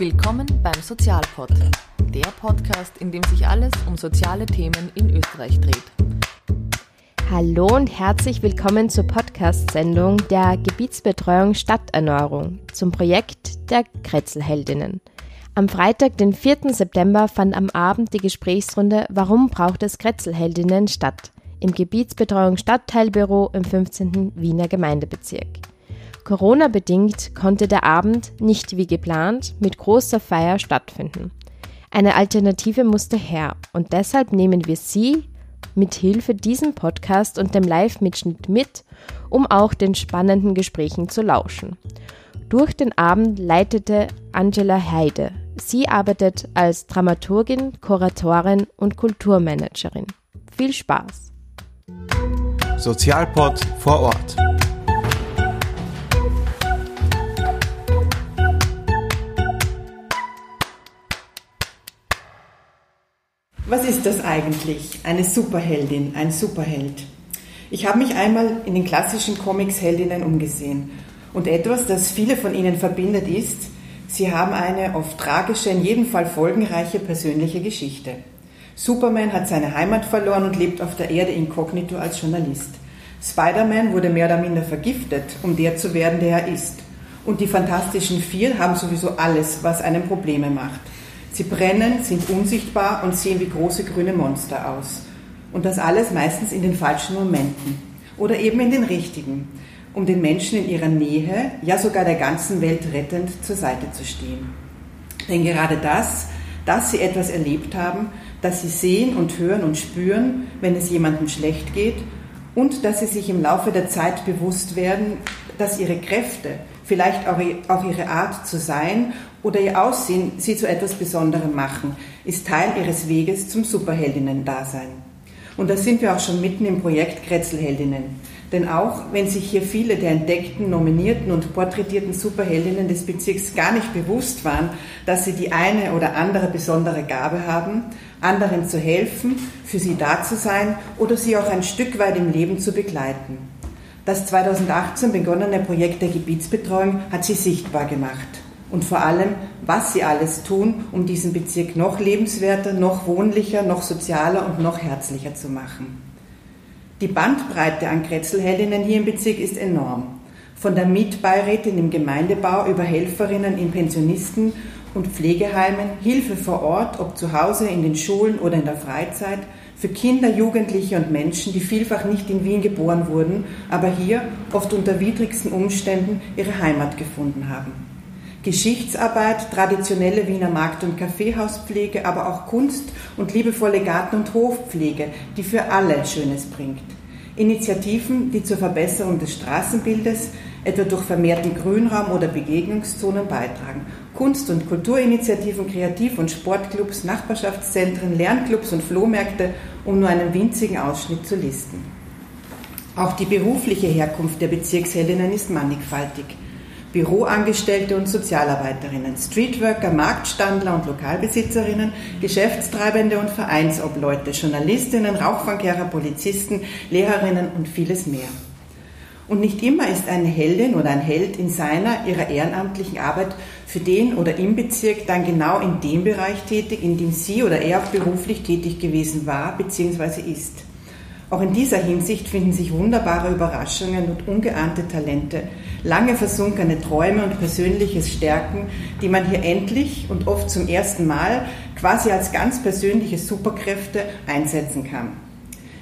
Willkommen beim Sozialpod, der Podcast, in dem sich alles um soziale Themen in Österreich dreht. Hallo und herzlich willkommen zur Podcast-Sendung der Gebietsbetreuung Stadterneuerung zum Projekt der Kretzelheldinnen. Am Freitag, den 4. September, fand am Abend die Gesprächsrunde Warum braucht es Kretzelheldinnen statt im Gebietsbetreuung Stadtteilbüro im 15. Wiener Gemeindebezirk. Corona-bedingt konnte der Abend nicht wie geplant mit großer Feier stattfinden. Eine Alternative musste her und deshalb nehmen wir Sie mit Hilfe diesem Podcast und dem Live-Mitschnitt mit, um auch den spannenden Gesprächen zu lauschen. Durch den Abend leitete Angela Heide. Sie arbeitet als Dramaturgin, Kuratorin und Kulturmanagerin. Viel Spaß! Sozialpod vor Ort. Was ist das eigentlich? Eine Superheldin, ein Superheld. Ich habe mich einmal in den klassischen Comics Heldinnen umgesehen. Und etwas, das viele von ihnen verbindet, ist, sie haben eine oft tragische, in jedem Fall folgenreiche persönliche Geschichte. Superman hat seine Heimat verloren und lebt auf der Erde inkognito als Journalist. Spider-Man wurde mehr oder minder vergiftet, um der zu werden, der er ist. Und die Fantastischen Vier haben sowieso alles, was einem Probleme macht. Sie brennen, sind unsichtbar und sehen wie große grüne Monster aus. Und das alles meistens in den falschen Momenten oder eben in den richtigen, um den Menschen in ihrer Nähe, ja sogar der ganzen Welt rettend zur Seite zu stehen. Denn gerade das, dass sie etwas erlebt haben, dass sie sehen und hören und spüren, wenn es jemandem schlecht geht und dass sie sich im Laufe der Zeit bewusst werden, dass ihre Kräfte, vielleicht auch ihre Art zu sein oder ihr Aussehen sie zu etwas Besonderem machen, ist Teil ihres Weges zum Superheldinnen-Dasein. Und da sind wir auch schon mitten im Projekt Kretzelheldinnen. Denn auch wenn sich hier viele der entdeckten, nominierten und porträtierten Superheldinnen des Bezirks gar nicht bewusst waren, dass sie die eine oder andere besondere Gabe haben, anderen zu helfen, für sie da zu sein oder sie auch ein Stück weit im Leben zu begleiten. Das 2018 begonnene Projekt der Gebietsbetreuung hat sie sichtbar gemacht und vor allem, was sie alles tun, um diesen Bezirk noch lebenswerter, noch wohnlicher, noch sozialer und noch herzlicher zu machen. Die Bandbreite an Kretzelheldinnen hier im Bezirk ist enorm. Von der Mietbeirätin im Gemeindebau über Helferinnen in Pensionisten und Pflegeheimen, Hilfe vor Ort, ob zu Hause, in den Schulen oder in der Freizeit, für Kinder, Jugendliche und Menschen, die vielfach nicht in Wien geboren wurden, aber hier oft unter widrigsten Umständen ihre Heimat gefunden haben. Geschichtsarbeit, traditionelle Wiener Markt- und Kaffeehauspflege, aber auch Kunst und liebevolle Garten- und Hofpflege, die für alle Schönes bringt. Initiativen, die zur Verbesserung des Straßenbildes, etwa durch vermehrten Grünraum oder Begegnungszonen beitragen. Kunst- und Kulturinitiativen, Kreativ- und Sportclubs, Nachbarschaftszentren, Lernclubs und Flohmärkte, um nur einen winzigen Ausschnitt zu listen. Auch die berufliche Herkunft der Bezirksheldinnen ist mannigfaltig. Büroangestellte und Sozialarbeiterinnen, Streetworker, Marktstandler und Lokalbesitzerinnen, Geschäftstreibende und Vereinsobleute, Journalistinnen, Rauchfangkehrer, Polizisten, Lehrerinnen und vieles mehr. Und nicht immer ist eine Heldin oder ein Held in seiner, ihrer ehrenamtlichen Arbeit für den oder im Bezirk dann genau in dem Bereich tätig, in dem sie oder er auch beruflich tätig gewesen war bzw. ist. Auch in dieser Hinsicht finden sich wunderbare Überraschungen und ungeahnte Talente, lange versunkene Träume und persönliches Stärken, die man hier endlich und oft zum ersten Mal quasi als ganz persönliche Superkräfte einsetzen kann.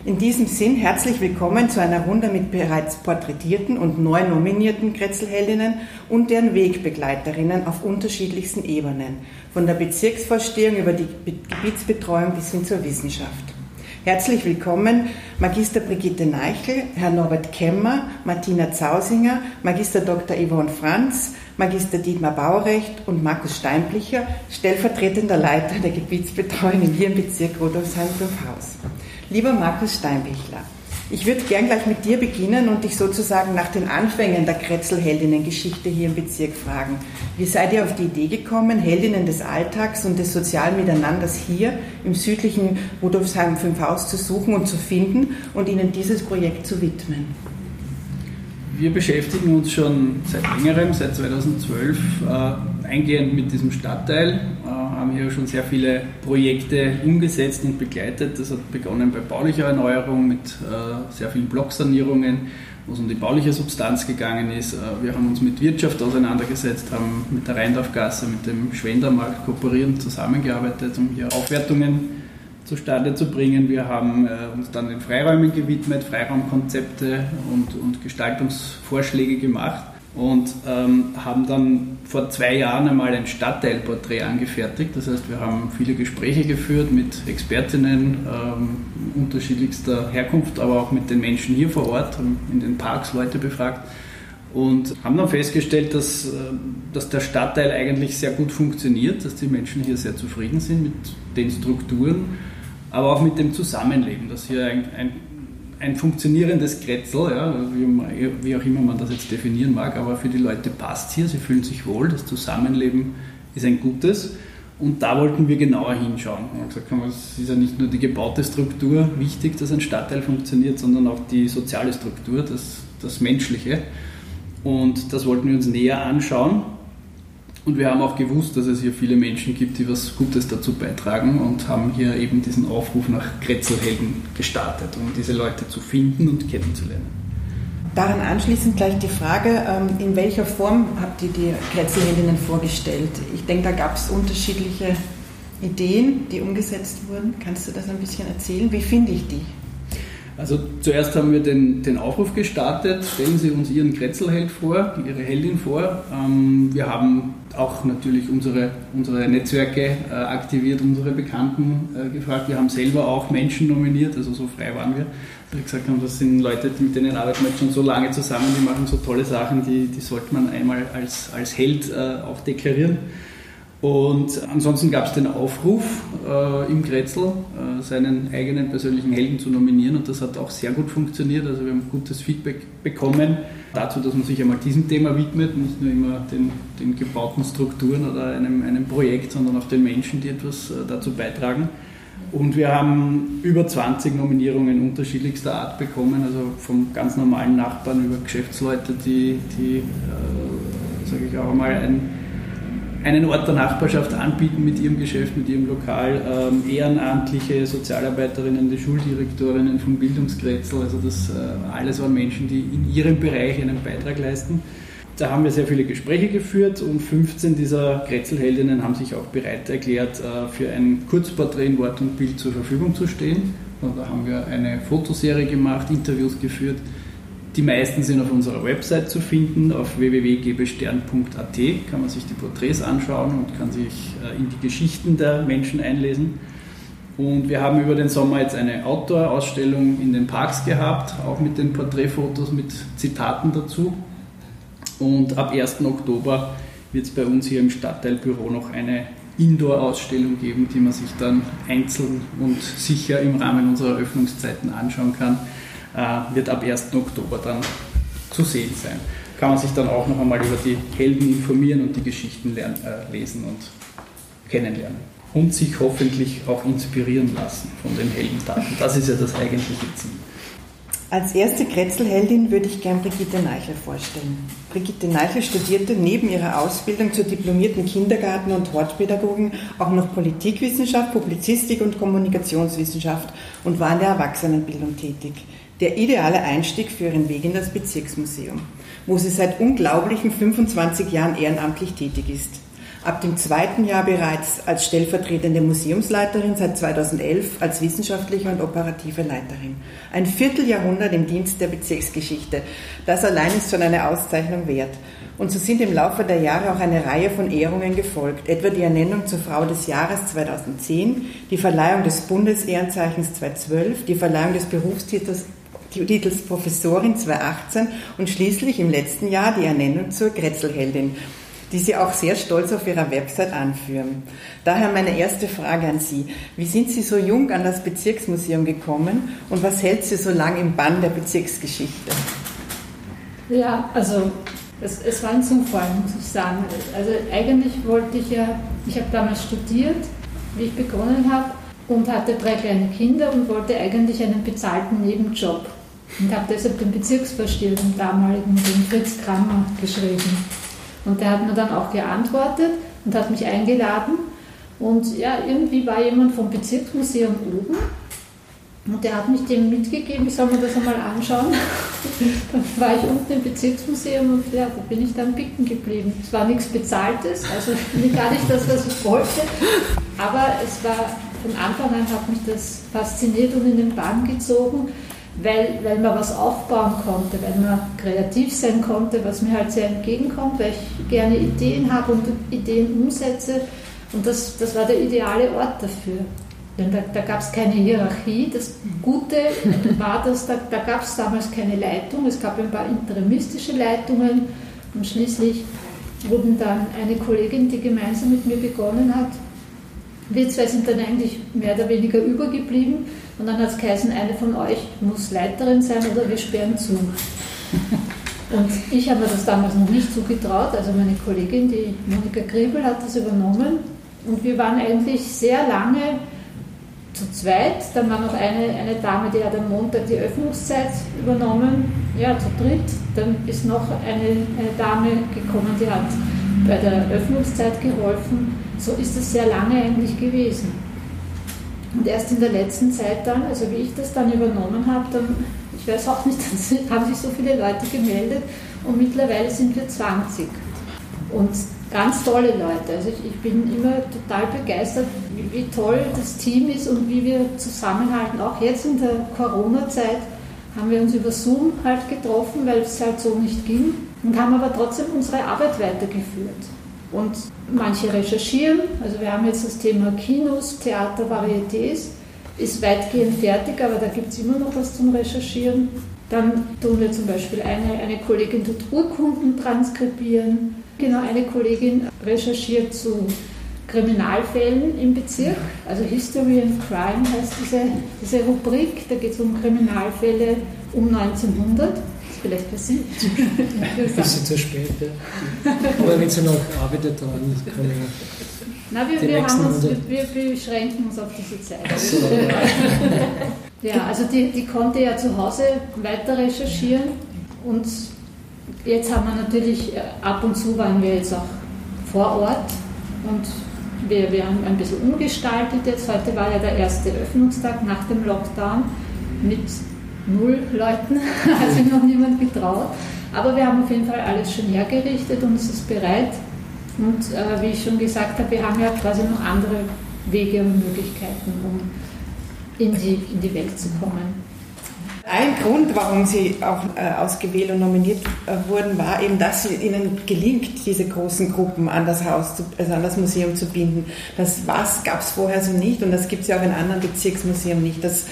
In diesem Sinn herzlich willkommen zu einer Runde mit bereits porträtierten und neu nominierten Kretzelheldinnen und deren Wegbegleiterinnen auf unterschiedlichsten Ebenen, von der Bezirksvorstehung über die Gebietsbetreuung bis hin zur Wissenschaft. Herzlich willkommen Magister Brigitte Neichel, Herr Norbert Kemmer, Martina Zausinger, Magister Dr. Yvonne Franz, Magister Dietmar Baurecht und Markus Steinblicher, stellvertretender Leiter der Gebietsbetreuung im Hirnbezirk Rudolfsheim-Haus. Lieber Markus Steinbichler, ich würde gern gleich mit dir beginnen und dich sozusagen nach den Anfängen der Kretzel-Heldinnen-Geschichte hier im Bezirk fragen. Wie seid ihr auf die Idee gekommen, Heldinnen des Alltags und des sozialen Miteinanders hier im südlichen Rudolfsheim 5 Haus zu suchen und zu finden und ihnen dieses Projekt zu widmen? Wir beschäftigen uns schon seit längerem, seit 2012, äh, eingehend mit diesem Stadtteil, äh, haben hier schon sehr viele Projekte umgesetzt und begleitet. Das hat begonnen bei baulicher Erneuerung mit äh, sehr vielen Blocksanierungen, wo es um die bauliche Substanz gegangen ist. Äh, wir haben uns mit Wirtschaft auseinandergesetzt, haben mit der Rheindorfgasse, mit dem Schwendermarkt kooperierend zusammengearbeitet, um hier Aufwertungen zustande zu bringen. Wir haben äh, uns dann den Freiräumen gewidmet, Freiraumkonzepte und, und Gestaltungsvorschläge gemacht und ähm, haben dann vor zwei Jahren einmal ein Stadtteilporträt angefertigt. Das heißt, wir haben viele Gespräche geführt mit Expertinnen ähm, unterschiedlichster Herkunft, aber auch mit den Menschen hier vor Ort, haben in den Parks Leute befragt und haben dann festgestellt, dass, äh, dass der Stadtteil eigentlich sehr gut funktioniert, dass die Menschen hier sehr zufrieden sind mit den Strukturen aber auch mit dem Zusammenleben, dass hier ein, ein, ein funktionierendes Kretzel, ja, wie, wie, auch immer man das jetzt definieren mag, aber für die Leute passt hier, sie fühlen sich wohl, das Zusammenleben ist ein gutes. Und da wollten wir genauer hinschauen. Wir haben gesagt, es ist ja nicht nur die gebaute Struktur wichtig, dass ein Stadtteil funktioniert, sondern auch die soziale Struktur, das, das Menschliche. Und das wollten wir uns näher anschauen. Und wir haben auch gewusst, dass es hier viele Menschen gibt, die was Gutes dazu beitragen und haben hier eben diesen Aufruf nach Kretzelhelden gestartet, um diese Leute zu finden und kennenzulernen. Daran anschließend gleich die Frage, ähm, in welcher Form habt ihr die Kretzelheldinnen vorgestellt? Ich denke, da gab es unterschiedliche Ideen, die umgesetzt wurden. Kannst du das ein bisschen erzählen? Wie finde ich die? Also zuerst haben wir den, den Aufruf gestartet, stellen Sie uns Ihren Kretzelheld vor, Ihre Heldin vor. Ähm, wir haben auch natürlich unsere, unsere Netzwerke äh, aktiviert, unsere Bekannten äh, gefragt. Wir haben selber auch Menschen nominiert, also so frei waren wir. Wir gesagt haben, das sind Leute, mit denen arbeiten wir schon so lange zusammen, die machen so tolle Sachen, die, die sollte man einmal als, als Held äh, auch deklarieren. Und ansonsten gab es den Aufruf äh, im Grätzl, äh, seinen eigenen persönlichen Helden zu nominieren und das hat auch sehr gut funktioniert. Also wir haben gutes Feedback bekommen dazu, dass man sich einmal diesem Thema widmet, nicht nur immer den, den gebauten Strukturen oder einem, einem Projekt, sondern auch den Menschen, die etwas äh, dazu beitragen. Und wir haben über 20 Nominierungen unterschiedlichster Art bekommen, also vom ganz normalen Nachbarn über Geschäftsleute, die, die äh, sage ich auch mal, ein einen Ort der Nachbarschaft anbieten mit ihrem Geschäft, mit ihrem Lokal, ähm, ehrenamtliche Sozialarbeiterinnen, die Schuldirektorinnen vom Bildungskretzel, also das äh, alles waren Menschen, die in ihrem Bereich einen Beitrag leisten. Da haben wir sehr viele Gespräche geführt und 15 dieser Kretzelheldinnen haben sich auch bereit erklärt, äh, für ein Kurzporträt in Wort und Bild zur Verfügung zu stehen. Und da haben wir eine Fotoserie gemacht, Interviews geführt die meisten sind auf unserer Website zu finden, auf www.gebestern.at kann man sich die Porträts anschauen und kann sich äh, in die Geschichten der Menschen einlesen. Und wir haben über den Sommer jetzt eine Outdoor-Ausstellung in den Parks gehabt, auch mit den Porträtfotos mit Zitaten dazu. Und ab 1. Oktober wird es bei uns hier im Stadtteilbüro noch eine Indoor-Ausstellung geben, die man sich dann einzeln und sicher im Rahmen unserer Öffnungszeiten anschauen kann wird ab 1. Oktober dann zu sehen sein. Kann man sich dann auch noch einmal über die Helden informieren und die Geschichten lernen, äh, lesen und kennenlernen. Und sich hoffentlich auch inspirieren lassen von den Heldentaten. Das ist ja das eigentliche Ziel. Als erste Kretzelheldin würde ich gern Brigitte Neichel vorstellen. Brigitte Neichel studierte neben ihrer Ausbildung zur diplomierten Kindergarten- und Hortpädagogin auch noch Politikwissenschaft, Publizistik und Kommunikationswissenschaft und war in der Erwachsenenbildung tätig der ideale Einstieg für ihren Weg in das Bezirksmuseum, wo sie seit unglaublichen 25 Jahren ehrenamtlich tätig ist. Ab dem zweiten Jahr bereits als stellvertretende Museumsleiterin, seit 2011 als wissenschaftliche und operative Leiterin. Ein Vierteljahrhundert im Dienst der Bezirksgeschichte. Das allein ist schon eine Auszeichnung wert. Und so sind im Laufe der Jahre auch eine Reihe von Ehrungen gefolgt, etwa die Ernennung zur Frau des Jahres 2010, die Verleihung des Bundesehrenzeichens 2012, die Verleihung des Berufstitels Titels Professorin 2018 und schließlich im letzten Jahr die Ernennung zur Grätzelheldin, die Sie auch sehr stolz auf Ihrer Website anführen. Daher meine erste Frage an Sie. Wie sind Sie so jung an das Bezirksmuseum gekommen und was hält Sie so lang im Bann der Bezirksgeschichte? Ja, also es, es war ein Zufall, muss ich sagen. Also eigentlich wollte ich ja, ich habe damals studiert, wie ich begonnen habe und hatte drei kleine Kinder und wollte eigentlich einen bezahlten Nebenjob und habe deshalb den Bezirksvorsteher, den damaligen, den Fritz Krammer, geschrieben. Und der hat mir dann auch geantwortet und hat mich eingeladen. Und ja, irgendwie war jemand vom Bezirksmuseum oben und der hat mich dem mitgegeben, ich soll mir das einmal anschauen. dann war ich unten im Bezirksmuseum und ja, da bin ich dann picken geblieben. Es war nichts Bezahltes, also gar nicht das, was ich wollte. Aber es war von Anfang an hat mich das fasziniert und in den Bann gezogen, weil, weil man was aufbauen konnte, weil man kreativ sein konnte, was mir halt sehr entgegenkommt, weil ich gerne Ideen habe und Ideen umsetze. Und das, das war der ideale Ort dafür. Denn da, da gab es keine Hierarchie. Das Gute war, dass da, da gab es damals keine Leitung. Es gab ein paar interimistische Leitungen und schließlich wurden dann eine Kollegin, die gemeinsam mit mir begonnen hat, wir zwei sind dann eigentlich mehr oder weniger übergeblieben und dann hat es geheißen, eine von euch muss Leiterin sein oder wir sperren zu. Und ich habe mir das damals noch nicht zugetraut, also meine Kollegin, die Monika Griebel, hat das übernommen und wir waren eigentlich sehr lange zu zweit. Dann war noch eine, eine Dame, die hat am Montag die Öffnungszeit übernommen. Ja, zu dritt. Dann ist noch eine, eine Dame gekommen, die hat bei der Öffnungszeit geholfen. So ist es sehr lange eigentlich gewesen. Und erst in der letzten Zeit dann, also wie ich das dann übernommen habe, dann, ich weiß auch nicht, haben sich so viele Leute gemeldet und mittlerweile sind wir 20. Und ganz tolle Leute. Also ich, ich bin immer total begeistert, wie, wie, toll das Team ist und wie wir zusammenhalten. Auch jetzt in der Corona-Zeit haben wir uns über Zoom halt getroffen, weil es halt so nicht ging und haben aber trotzdem unsere Arbeit weitergeführt. Und manche recherchieren, also wir haben jetzt das Thema Kinos, Theater, Varietés, ist weitgehend fertig, aber da gibt es immer noch was zum Recherchieren. Dann tun wir zum Beispiel eine, eine Kollegin tut Urkunden transkribieren, Genau, eine Kollegin recherchiert zu Kriminalfällen im Bezirk, also History and Crime heißt diese, diese Rubrik, da geht es um Kriminalfälle um 1900. Vielleicht für Sie. Ein bisschen zu spät, ja. Aber wenn Sie noch arbeitet dran, können wir. Na, wir, wir, haben uns, wir, wir, beschränken uns auf diese Zeit. So. ja, also die, die konnte ja zu Hause weiter recherchieren und Jetzt haben wir natürlich, äh, ab und zu waren wir jetzt auch vor Ort und wir, wir haben ein bisschen umgestaltet jetzt. Heute war ja der erste Öffnungstag nach dem Lockdown mit null Leuten, hat sich noch niemand getraut. Aber wir haben auf jeden Fall alles schon hergerichtet und es ist bereit. Und äh, wie ich schon gesagt habe, wir haben ja quasi noch andere Wege und Möglichkeiten, um in die, in die Welt zu kommen. Ein Grund, warum Sie auch äh, ausgewählt und nominiert äh, wurden, war eben, dass es Ihnen gelingt, diese großen Gruppen an das Haus, zu, also an das Museum zu binden. Das was gab es vorher so nicht und das gibt es ja auch in anderen Bezirksmuseen nicht. Das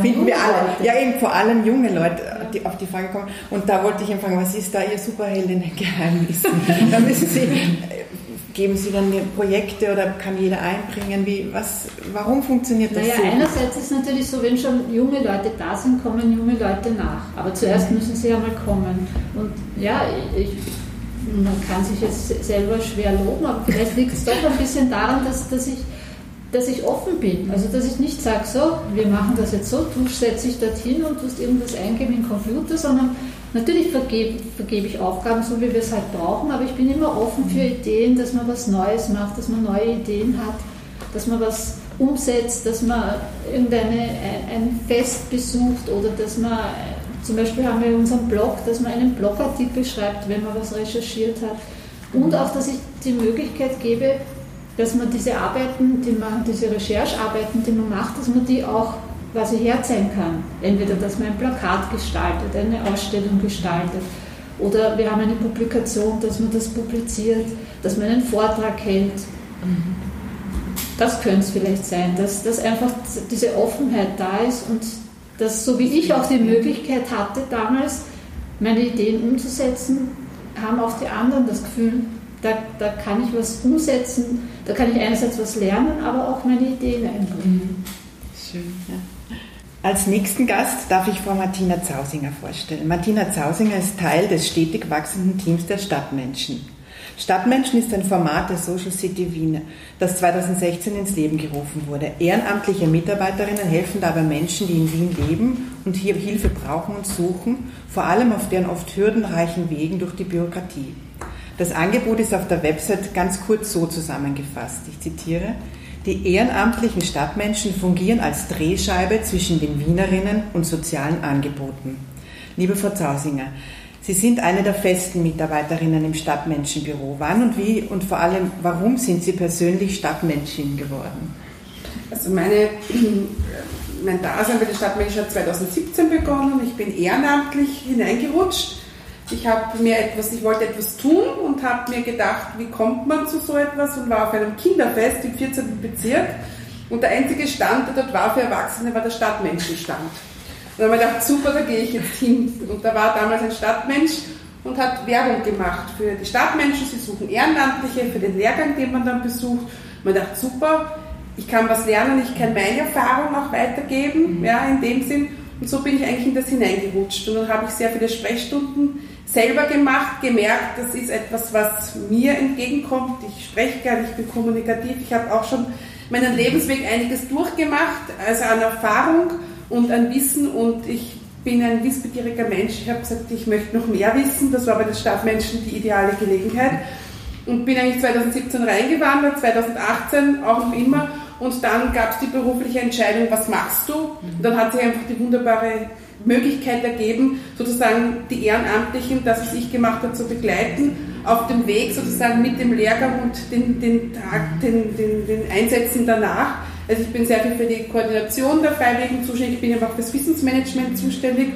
finden wir alle. Leute. Ja, eben vor allem junge Leute, die auf die Frage kommen. Und da wollte ich empfangen, was ist da Ihr Superheldinnen-Geheimnis? da müssen Sie Geben Sie dann Projekte oder kann jeder einbringen? Wie, was, warum funktioniert das naja, so? Einerseits ist es natürlich so, wenn schon junge Leute da sind, kommen junge Leute nach. Aber zuerst mhm. müssen sie ja mal kommen. Und ja, ich, man kann sich jetzt selber schwer loben, aber vielleicht liegt es doch ein bisschen daran, dass, dass, ich, dass ich offen bin. Also, dass ich nicht sage, so, wir machen das jetzt so, du setzt dich dorthin und tust irgendwas eingeben im Computer, sondern Natürlich vergebe, vergebe ich Aufgaben, so wie wir es halt brauchen, aber ich bin immer offen für Ideen, dass man was Neues macht, dass man neue Ideen hat, dass man was umsetzt, dass man irgendeine, ein Fest besucht oder dass man, zum Beispiel haben wir unseren Blog, dass man einen Blogartikel schreibt, wenn man was recherchiert hat. Und auch, dass ich die Möglichkeit gebe, dass man diese Arbeiten, die man, diese Recherchearbeiten, die man macht, dass man die auch quasi herzeigen kann. Entweder, dass man ein Plakat gestaltet, eine Ausstellung gestaltet, oder wir haben eine Publikation, dass man das publiziert, dass man einen Vortrag hält. Das könnte es vielleicht sein, dass, dass einfach diese Offenheit da ist und dass, so wie ich auch die Möglichkeit hatte, damals meine Ideen umzusetzen, haben auch die anderen das Gefühl, da, da kann ich was umsetzen, da kann ich einerseits was lernen, aber auch meine Ideen einbringen. Schön, ja. Als nächsten Gast darf ich Frau Martina Zausinger vorstellen. Martina Zausinger ist Teil des stetig wachsenden Teams der Stadtmenschen. Stadtmenschen ist ein Format der Social City Wien, das 2016 ins Leben gerufen wurde. Ehrenamtliche Mitarbeiterinnen helfen dabei Menschen, die in Wien leben und hier Hilfe brauchen und suchen, vor allem auf deren oft hürdenreichen Wegen durch die Bürokratie. Das Angebot ist auf der Website ganz kurz so zusammengefasst. Ich zitiere. Die ehrenamtlichen Stadtmenschen fungieren als Drehscheibe zwischen den Wienerinnen und sozialen Angeboten. Liebe Frau Zausinger, Sie sind eine der festen Mitarbeiterinnen im Stadtmenschenbüro. Wann und wie und vor allem warum sind Sie persönlich Stadtmenschin geworden? Also meine, mein Dasein bei der Stadtmenschen hat 2017 begonnen. Ich bin ehrenamtlich hineingerutscht. Ich habe mir etwas, ich wollte etwas tun und habe mir gedacht, wie kommt man zu so etwas und war auf einem Kinderfest im 14. Bezirk und der einzige Stand, der dort war für Erwachsene, war der Stadtmenschenstand. Und dann habe ich gedacht, super, da gehe ich jetzt hin. Und da war damals ein Stadtmensch und hat Werbung gemacht für die Stadtmenschen. Sie suchen Ehrenamtliche für den Lehrgang, den man dann besucht. Man dachte, super, ich kann was lernen, ich kann meine Erfahrung auch weitergeben, mhm. ja, in dem Sinn. Und so bin ich eigentlich in das hineingerutscht. Und dann habe ich sehr viele Sprechstunden selber gemacht, gemerkt, das ist etwas, was mir entgegenkommt. Ich spreche gerne, ich bin kommunikativ. Ich habe auch schon meinen Lebensweg einiges durchgemacht, also an Erfahrung und an Wissen. Und ich bin ein wissbegieriger Mensch. Ich habe gesagt, ich möchte noch mehr wissen. Das war bei den Stadtmenschen die ideale Gelegenheit. Und bin eigentlich 2017 reingewandert, 2018 auch noch immer und dann gab es die berufliche Entscheidung, was machst du? Und dann hat sich einfach die wunderbare Möglichkeit ergeben, sozusagen die Ehrenamtlichen, das, was ich gemacht habe, zu begleiten, auf dem Weg sozusagen mit dem Lehrgang und den, den, Tag, den, den, den Einsätzen danach. Also ich bin sehr viel für die Koordination der Freiwilligen zuständig, ich bin aber auch fürs Wissensmanagement zuständig.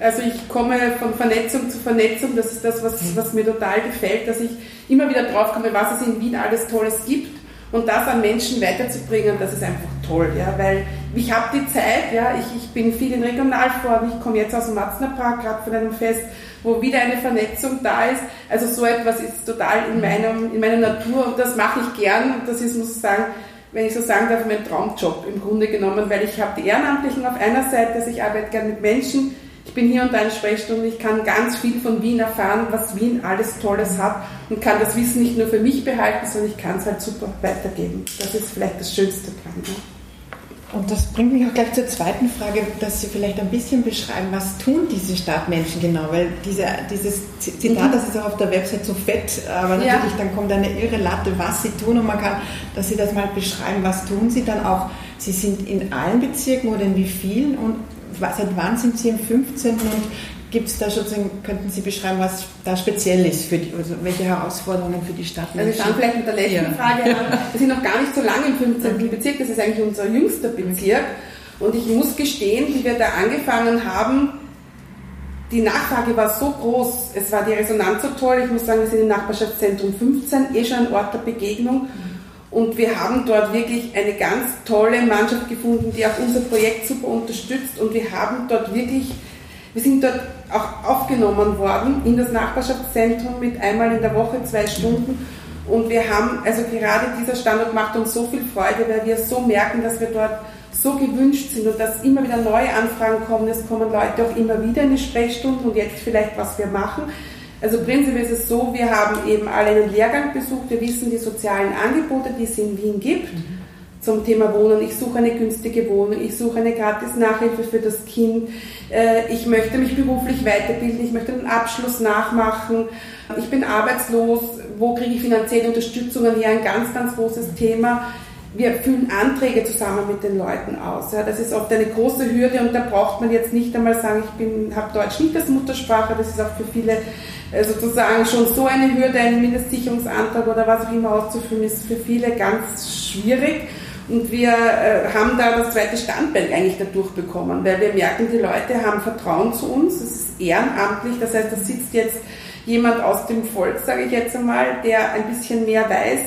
Also ich komme von Vernetzung zu Vernetzung, das ist das, was, was mir total gefällt, dass ich immer wieder drauf komme, was es in Wien alles Tolles gibt und das an Menschen weiterzubringen, das ist einfach toll, ja, weil ich habe die Zeit, ja, ich, ich bin viel in Regionalform, ich komme jetzt aus dem Matznerpark, gerade von einem Fest, wo wieder eine Vernetzung da ist, also so etwas ist total in, meinem, in meiner Natur und das mache ich gern und das ist, muss ich sagen, wenn ich so sagen darf, mein Traumjob im Grunde genommen, weil ich habe die Ehrenamtlichen auf einer Seite, also ich arbeite gern mit Menschen, ich bin hier unter einer Sprechstunde, ich kann ganz viel von Wien erfahren, was Wien alles Tolles hat und kann das Wissen nicht nur für mich behalten, sondern ich kann es halt super weitergeben. Das ist vielleicht das Schönste dran. Ja. Und das bringt mich auch gleich zur zweiten Frage, dass Sie vielleicht ein bisschen beschreiben, was tun diese Stadtmenschen genau, weil diese, dieses Zitat, mhm. das ist auch auf der Website so fett, aber natürlich ja. dann kommt eine irre Latte, was Sie tun und man kann, dass Sie das mal beschreiben, was tun Sie dann auch, Sie sind in allen Bezirken oder in wie vielen und seit wann sind Sie im 15. und gibt es da sozusagen, könnten Sie beschreiben, was da speziell ist, für die, also welche Herausforderungen für die Stadt? Also wir fangen vielleicht mit der letzten ja. Frage an. Wir sind noch gar nicht so lange im 15. Bezirk, das ist eigentlich unser jüngster Bezirk. Und ich muss gestehen, wie wir da angefangen haben, die Nachfrage war so groß, es war die Resonanz so toll. Ich muss sagen, wir sind im Nachbarschaftszentrum 15, eh schon ein Ort der Begegnung. Und wir haben dort wirklich eine ganz tolle Mannschaft gefunden, die auch unser Projekt super unterstützt. Und wir haben dort wirklich, wir sind dort auch aufgenommen worden in das Nachbarschaftszentrum mit einmal in der Woche zwei Stunden. Und wir haben, also gerade dieser Standort macht uns so viel Freude, weil wir so merken, dass wir dort so gewünscht sind und dass immer wieder neue Anfragen kommen. Es kommen Leute auch immer wieder in die Sprechstunden und jetzt vielleicht, was wir machen. Also prinzipiell ist es so, wir haben eben alle einen Lehrgang besucht, wir wissen die sozialen Angebote, die es in Wien gibt mhm. zum Thema Wohnen. Ich suche eine günstige Wohnung, ich suche eine gratis Nachhilfe für das Kind, äh, ich möchte mich beruflich weiterbilden, ich möchte einen Abschluss nachmachen, ich bin arbeitslos, wo kriege ich finanzielle Unterstützungen her, ein ganz, ganz großes Thema. Wir füllen Anträge zusammen mit den Leuten aus. Ja, das ist oft eine große Hürde und da braucht man jetzt nicht einmal sagen, ich habe Deutsch nicht als Muttersprache, das ist auch für viele sozusagen schon so eine Hürde, einen Mindestsicherungsantrag oder was auch immer auszufüllen, ist für viele ganz schwierig. Und wir äh, haben da das zweite Standbein eigentlich dadurch bekommen, weil wir merken, die Leute haben Vertrauen zu uns, es ist ehrenamtlich, das heißt, da sitzt jetzt jemand aus dem Volk, sage ich jetzt einmal, der ein bisschen mehr weiß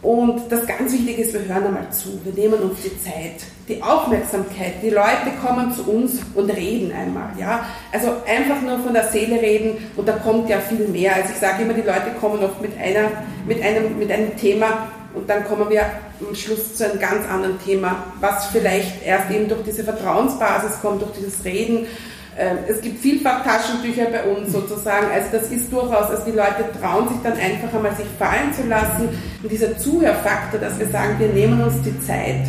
und das ganz Wichtige ist, wir hören einmal zu, wir nehmen uns die Zeit, die Aufmerksamkeit. Die Leute kommen zu uns und reden einmal, ja. Also einfach nur von der Seele reden und da kommt ja viel mehr. Also ich sage immer, die Leute kommen oft mit einer, mit einem, mit einem Thema und dann kommen wir am Schluss zu einem ganz anderen Thema, was vielleicht erst eben durch diese Vertrauensbasis kommt, durch dieses Reden es gibt vielfach Taschentücher bei uns sozusagen. Also das ist durchaus, also die Leute trauen sich dann einfach einmal sich fallen zu lassen. Und dieser Zuhörfaktor, dass wir sagen, wir nehmen uns die Zeit.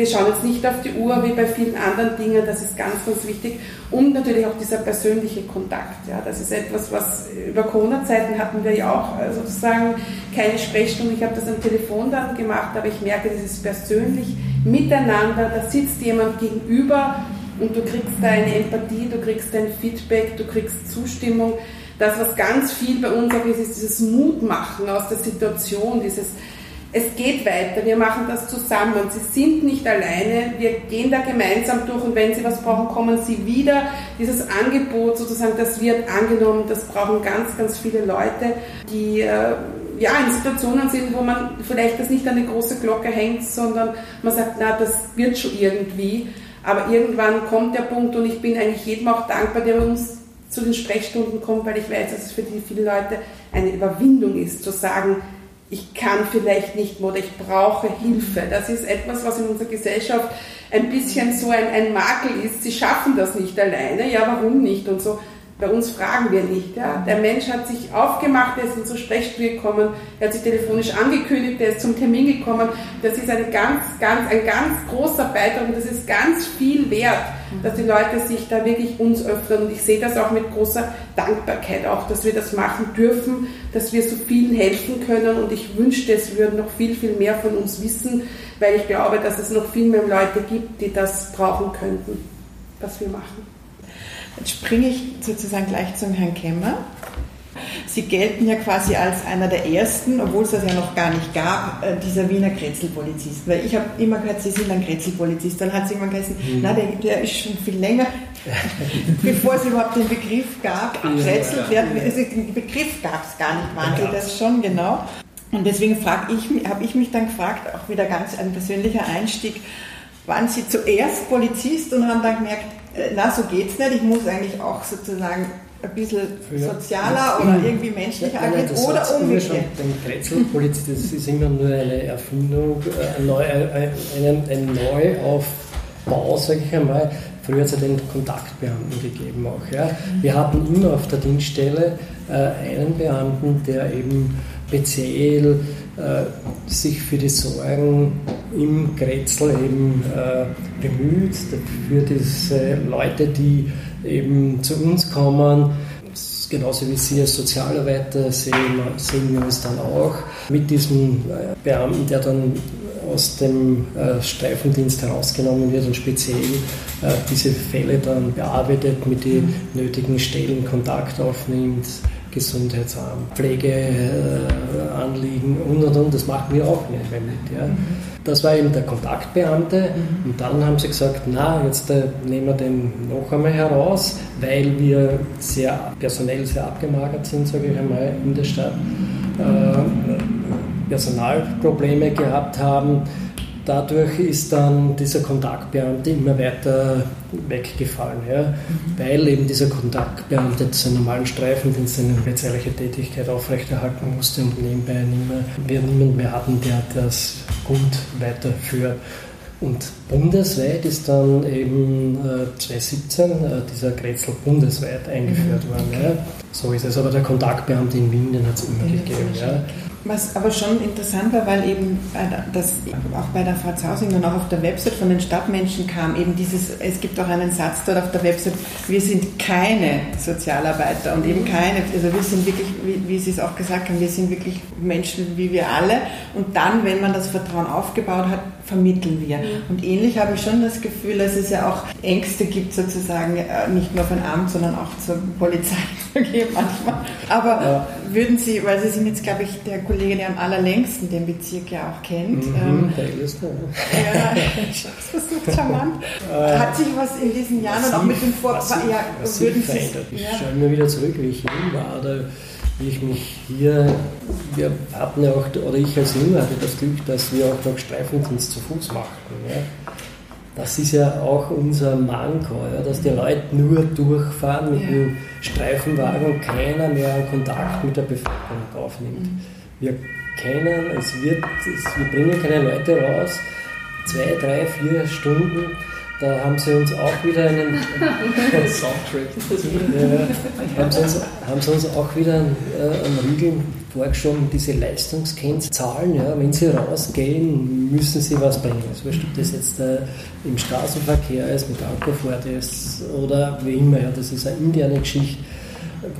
wir schauen jetzt nicht auf die Uhr wie bei vielen anderen Dingen, das ist ganz, ganz wichtig. Und natürlich auch dieser persönliche Kontakt. Ja, das ist etwas, was über Corona-Zeiten hatten wir ja auch äh, sozusagen keine Sprechstunde. Ich habe das am Telefon dann gemacht, aber ich merke, dieses persönlich miteinander, da sitzt jemand gegenüber und du kriegst da eine Empathie, du kriegst ein Feedback, du kriegst Zustimmung. Das, was ganz viel bei uns auch ist, ist dieses Mutmachen aus der Situation, dieses es geht weiter, wir machen das zusammen. Sie sind nicht alleine, wir gehen da gemeinsam durch und wenn Sie was brauchen, kommen Sie wieder. Dieses Angebot sozusagen, das wird angenommen, das brauchen ganz, ganz viele Leute, die äh, ja, in Situationen sind, wo man vielleicht das nicht an eine große Glocke hängt, sondern man sagt, na, das wird schon irgendwie. Aber irgendwann kommt der Punkt und ich bin eigentlich jedem auch dankbar, der uns zu den Sprechstunden kommt, weil ich weiß, dass es für die viele Leute eine Überwindung ist, zu sagen, ich kann vielleicht nicht mehr oder ich brauche Hilfe. Das ist etwas, was in unserer Gesellschaft ein bisschen so ein, ein Makel ist. Sie schaffen das nicht alleine. Ja, warum nicht? Und so bei uns fragen wir nicht. Ja. Der Mensch hat sich aufgemacht, er ist in zur Sprechstunde gekommen, er hat sich telefonisch angekündigt, er ist zum Termin gekommen. Das ist ein ganz, ganz, ein ganz großer Beitrag und das ist ganz viel wert, dass die Leute sich da wirklich uns öffnen. Und ich sehe das auch mit großer Dankbarkeit, auch, dass wir das machen dürfen, dass wir so vielen helfen können. Und ich wünschte, es würden noch viel, viel mehr von uns wissen, weil ich glaube, dass es noch viel mehr Leute gibt, die das brauchen könnten, was wir machen. Jetzt springe ich sozusagen gleich zum Herrn Kemmer. Sie gelten ja quasi als einer der ersten, obwohl es das ja noch gar nicht gab, äh, dieser Wiener Kretzelpolizist. Weil ich habe immer gehört, Sie sind ein Kretzelpolizist. Dann hat es irgendwann geheißen, mhm. na, der, der, ist schon viel länger, bevor es überhaupt den Begriff gab, gekretzelt werden. Also den Begriff gab es gar nicht, waren Sie das schon, genau. Und deswegen ich, habe ich mich dann gefragt, auch wieder ganz ein persönlicher Einstieg, waren Sie zuerst Polizist und haben dann gemerkt, na, so geht's nicht. Ich muss eigentlich auch sozusagen ein bisschen sozialer oder irgendwie menschlicher ja, agieren oder umgekehrt. Den Kretzelpolizist, das ist immer nur eine Erfindung, äh, ein, Neu, ein, ein Neuaufbau, sage ich einmal. Früher hat es ja den Kontaktbeamten gegeben auch. Ja. Wir hatten immer auf der Dienststelle äh, einen Beamten, der eben speziell äh, sich für die Sorgen im Grätzl eben äh, bemüht, für diese Leute, die eben zu uns kommen. Genauso wie Sie als Sozialarbeiter sehen, sehen wir uns dann auch mit diesem äh, Beamten, der dann aus dem äh, Streifendienst herausgenommen wird und speziell äh, diese Fälle dann bearbeitet, mit den nötigen Stellen Kontakt aufnimmt, Gesundheitsamt, Pflegeanliegen äh, und und und. Das machen wir auch nicht mehr mit. Ja. Das war eben der Kontaktbeamte mhm. und dann haben sie gesagt, na, jetzt äh, nehmen wir den noch einmal heraus, weil wir sehr personell sehr abgemagert sind, sage ich einmal, in der Stadt. Äh, Personalprobleme gehabt haben dadurch ist dann dieser Kontaktbeamte immer weiter weggefallen, ja, mhm. weil eben dieser Kontaktbeamte zu einem normalen Streifendienst eine polizeiliche Tätigkeit aufrechterhalten musste und nebenbei mehr, wir niemanden mehr hatten, der das gut weiterführt. Und bundesweit ist dann eben äh, 2017 äh, dieser Grätzl bundesweit eingeführt mhm. worden. Ja. So ist es. Aber der Kontaktbeamte in Wien, den hat es immer gegeben. Ja. Was aber schon interessant war, weil eben das auch bei der Frau Zausing und auch auf der Website von den Stadtmenschen kam, eben dieses, es gibt auch einen Satz dort auf der Website, wir sind keine Sozialarbeiter und eben keine, also wir sind wirklich, wie, wie Sie es auch gesagt haben, wir sind wirklich Menschen wie wir alle und dann, wenn man das Vertrauen aufgebaut hat, vermitteln wir. Und ähnlich habe ich schon das Gefühl, dass es ja auch Ängste gibt sozusagen, äh, nicht nur von Amt, sondern auch zur Polizei manchmal. Aber ja. Würden Sie, weil Sie sind jetzt, glaube ich, der Kollege, der am allerlängsten den Bezirk ja auch kennt. Mhm, ähm, der ist Ja, das versucht charmant. Äh, Hat sich was in diesen Jahren und auch mit dem Vor... Ja, würden Sie... Ich ja. schaue mir wieder zurück, wie ich jung war. Oder wie ich mich hier, wir hatten ja auch, oder ich als Jünger hatte das Glück, dass wir auch noch Streifendienst zu Fuß machten. Ja. Das ist ja auch unser Manko, ja, dass die Leute nur durchfahren mit dem Streifenwagen und keiner mehr einen Kontakt mit der Bevölkerung aufnimmt. Mhm. Wir kennen, es wird, es, wir bringen keine Leute raus, zwei, drei, vier Stunden da haben sie uns auch wieder einen Soundtrack. ja, haben, sie uns, haben sie uns auch wieder einen, äh, einen Riegel vorgeschoben, diese Leistungskennzahlen. Ja, wenn sie rausgehen, müssen sie was bringen. Also, ob das jetzt äh, im Straßenverkehr ist, mit Alkofahrt ist oder wie immer. Ja, das ist eine interne Geschichte.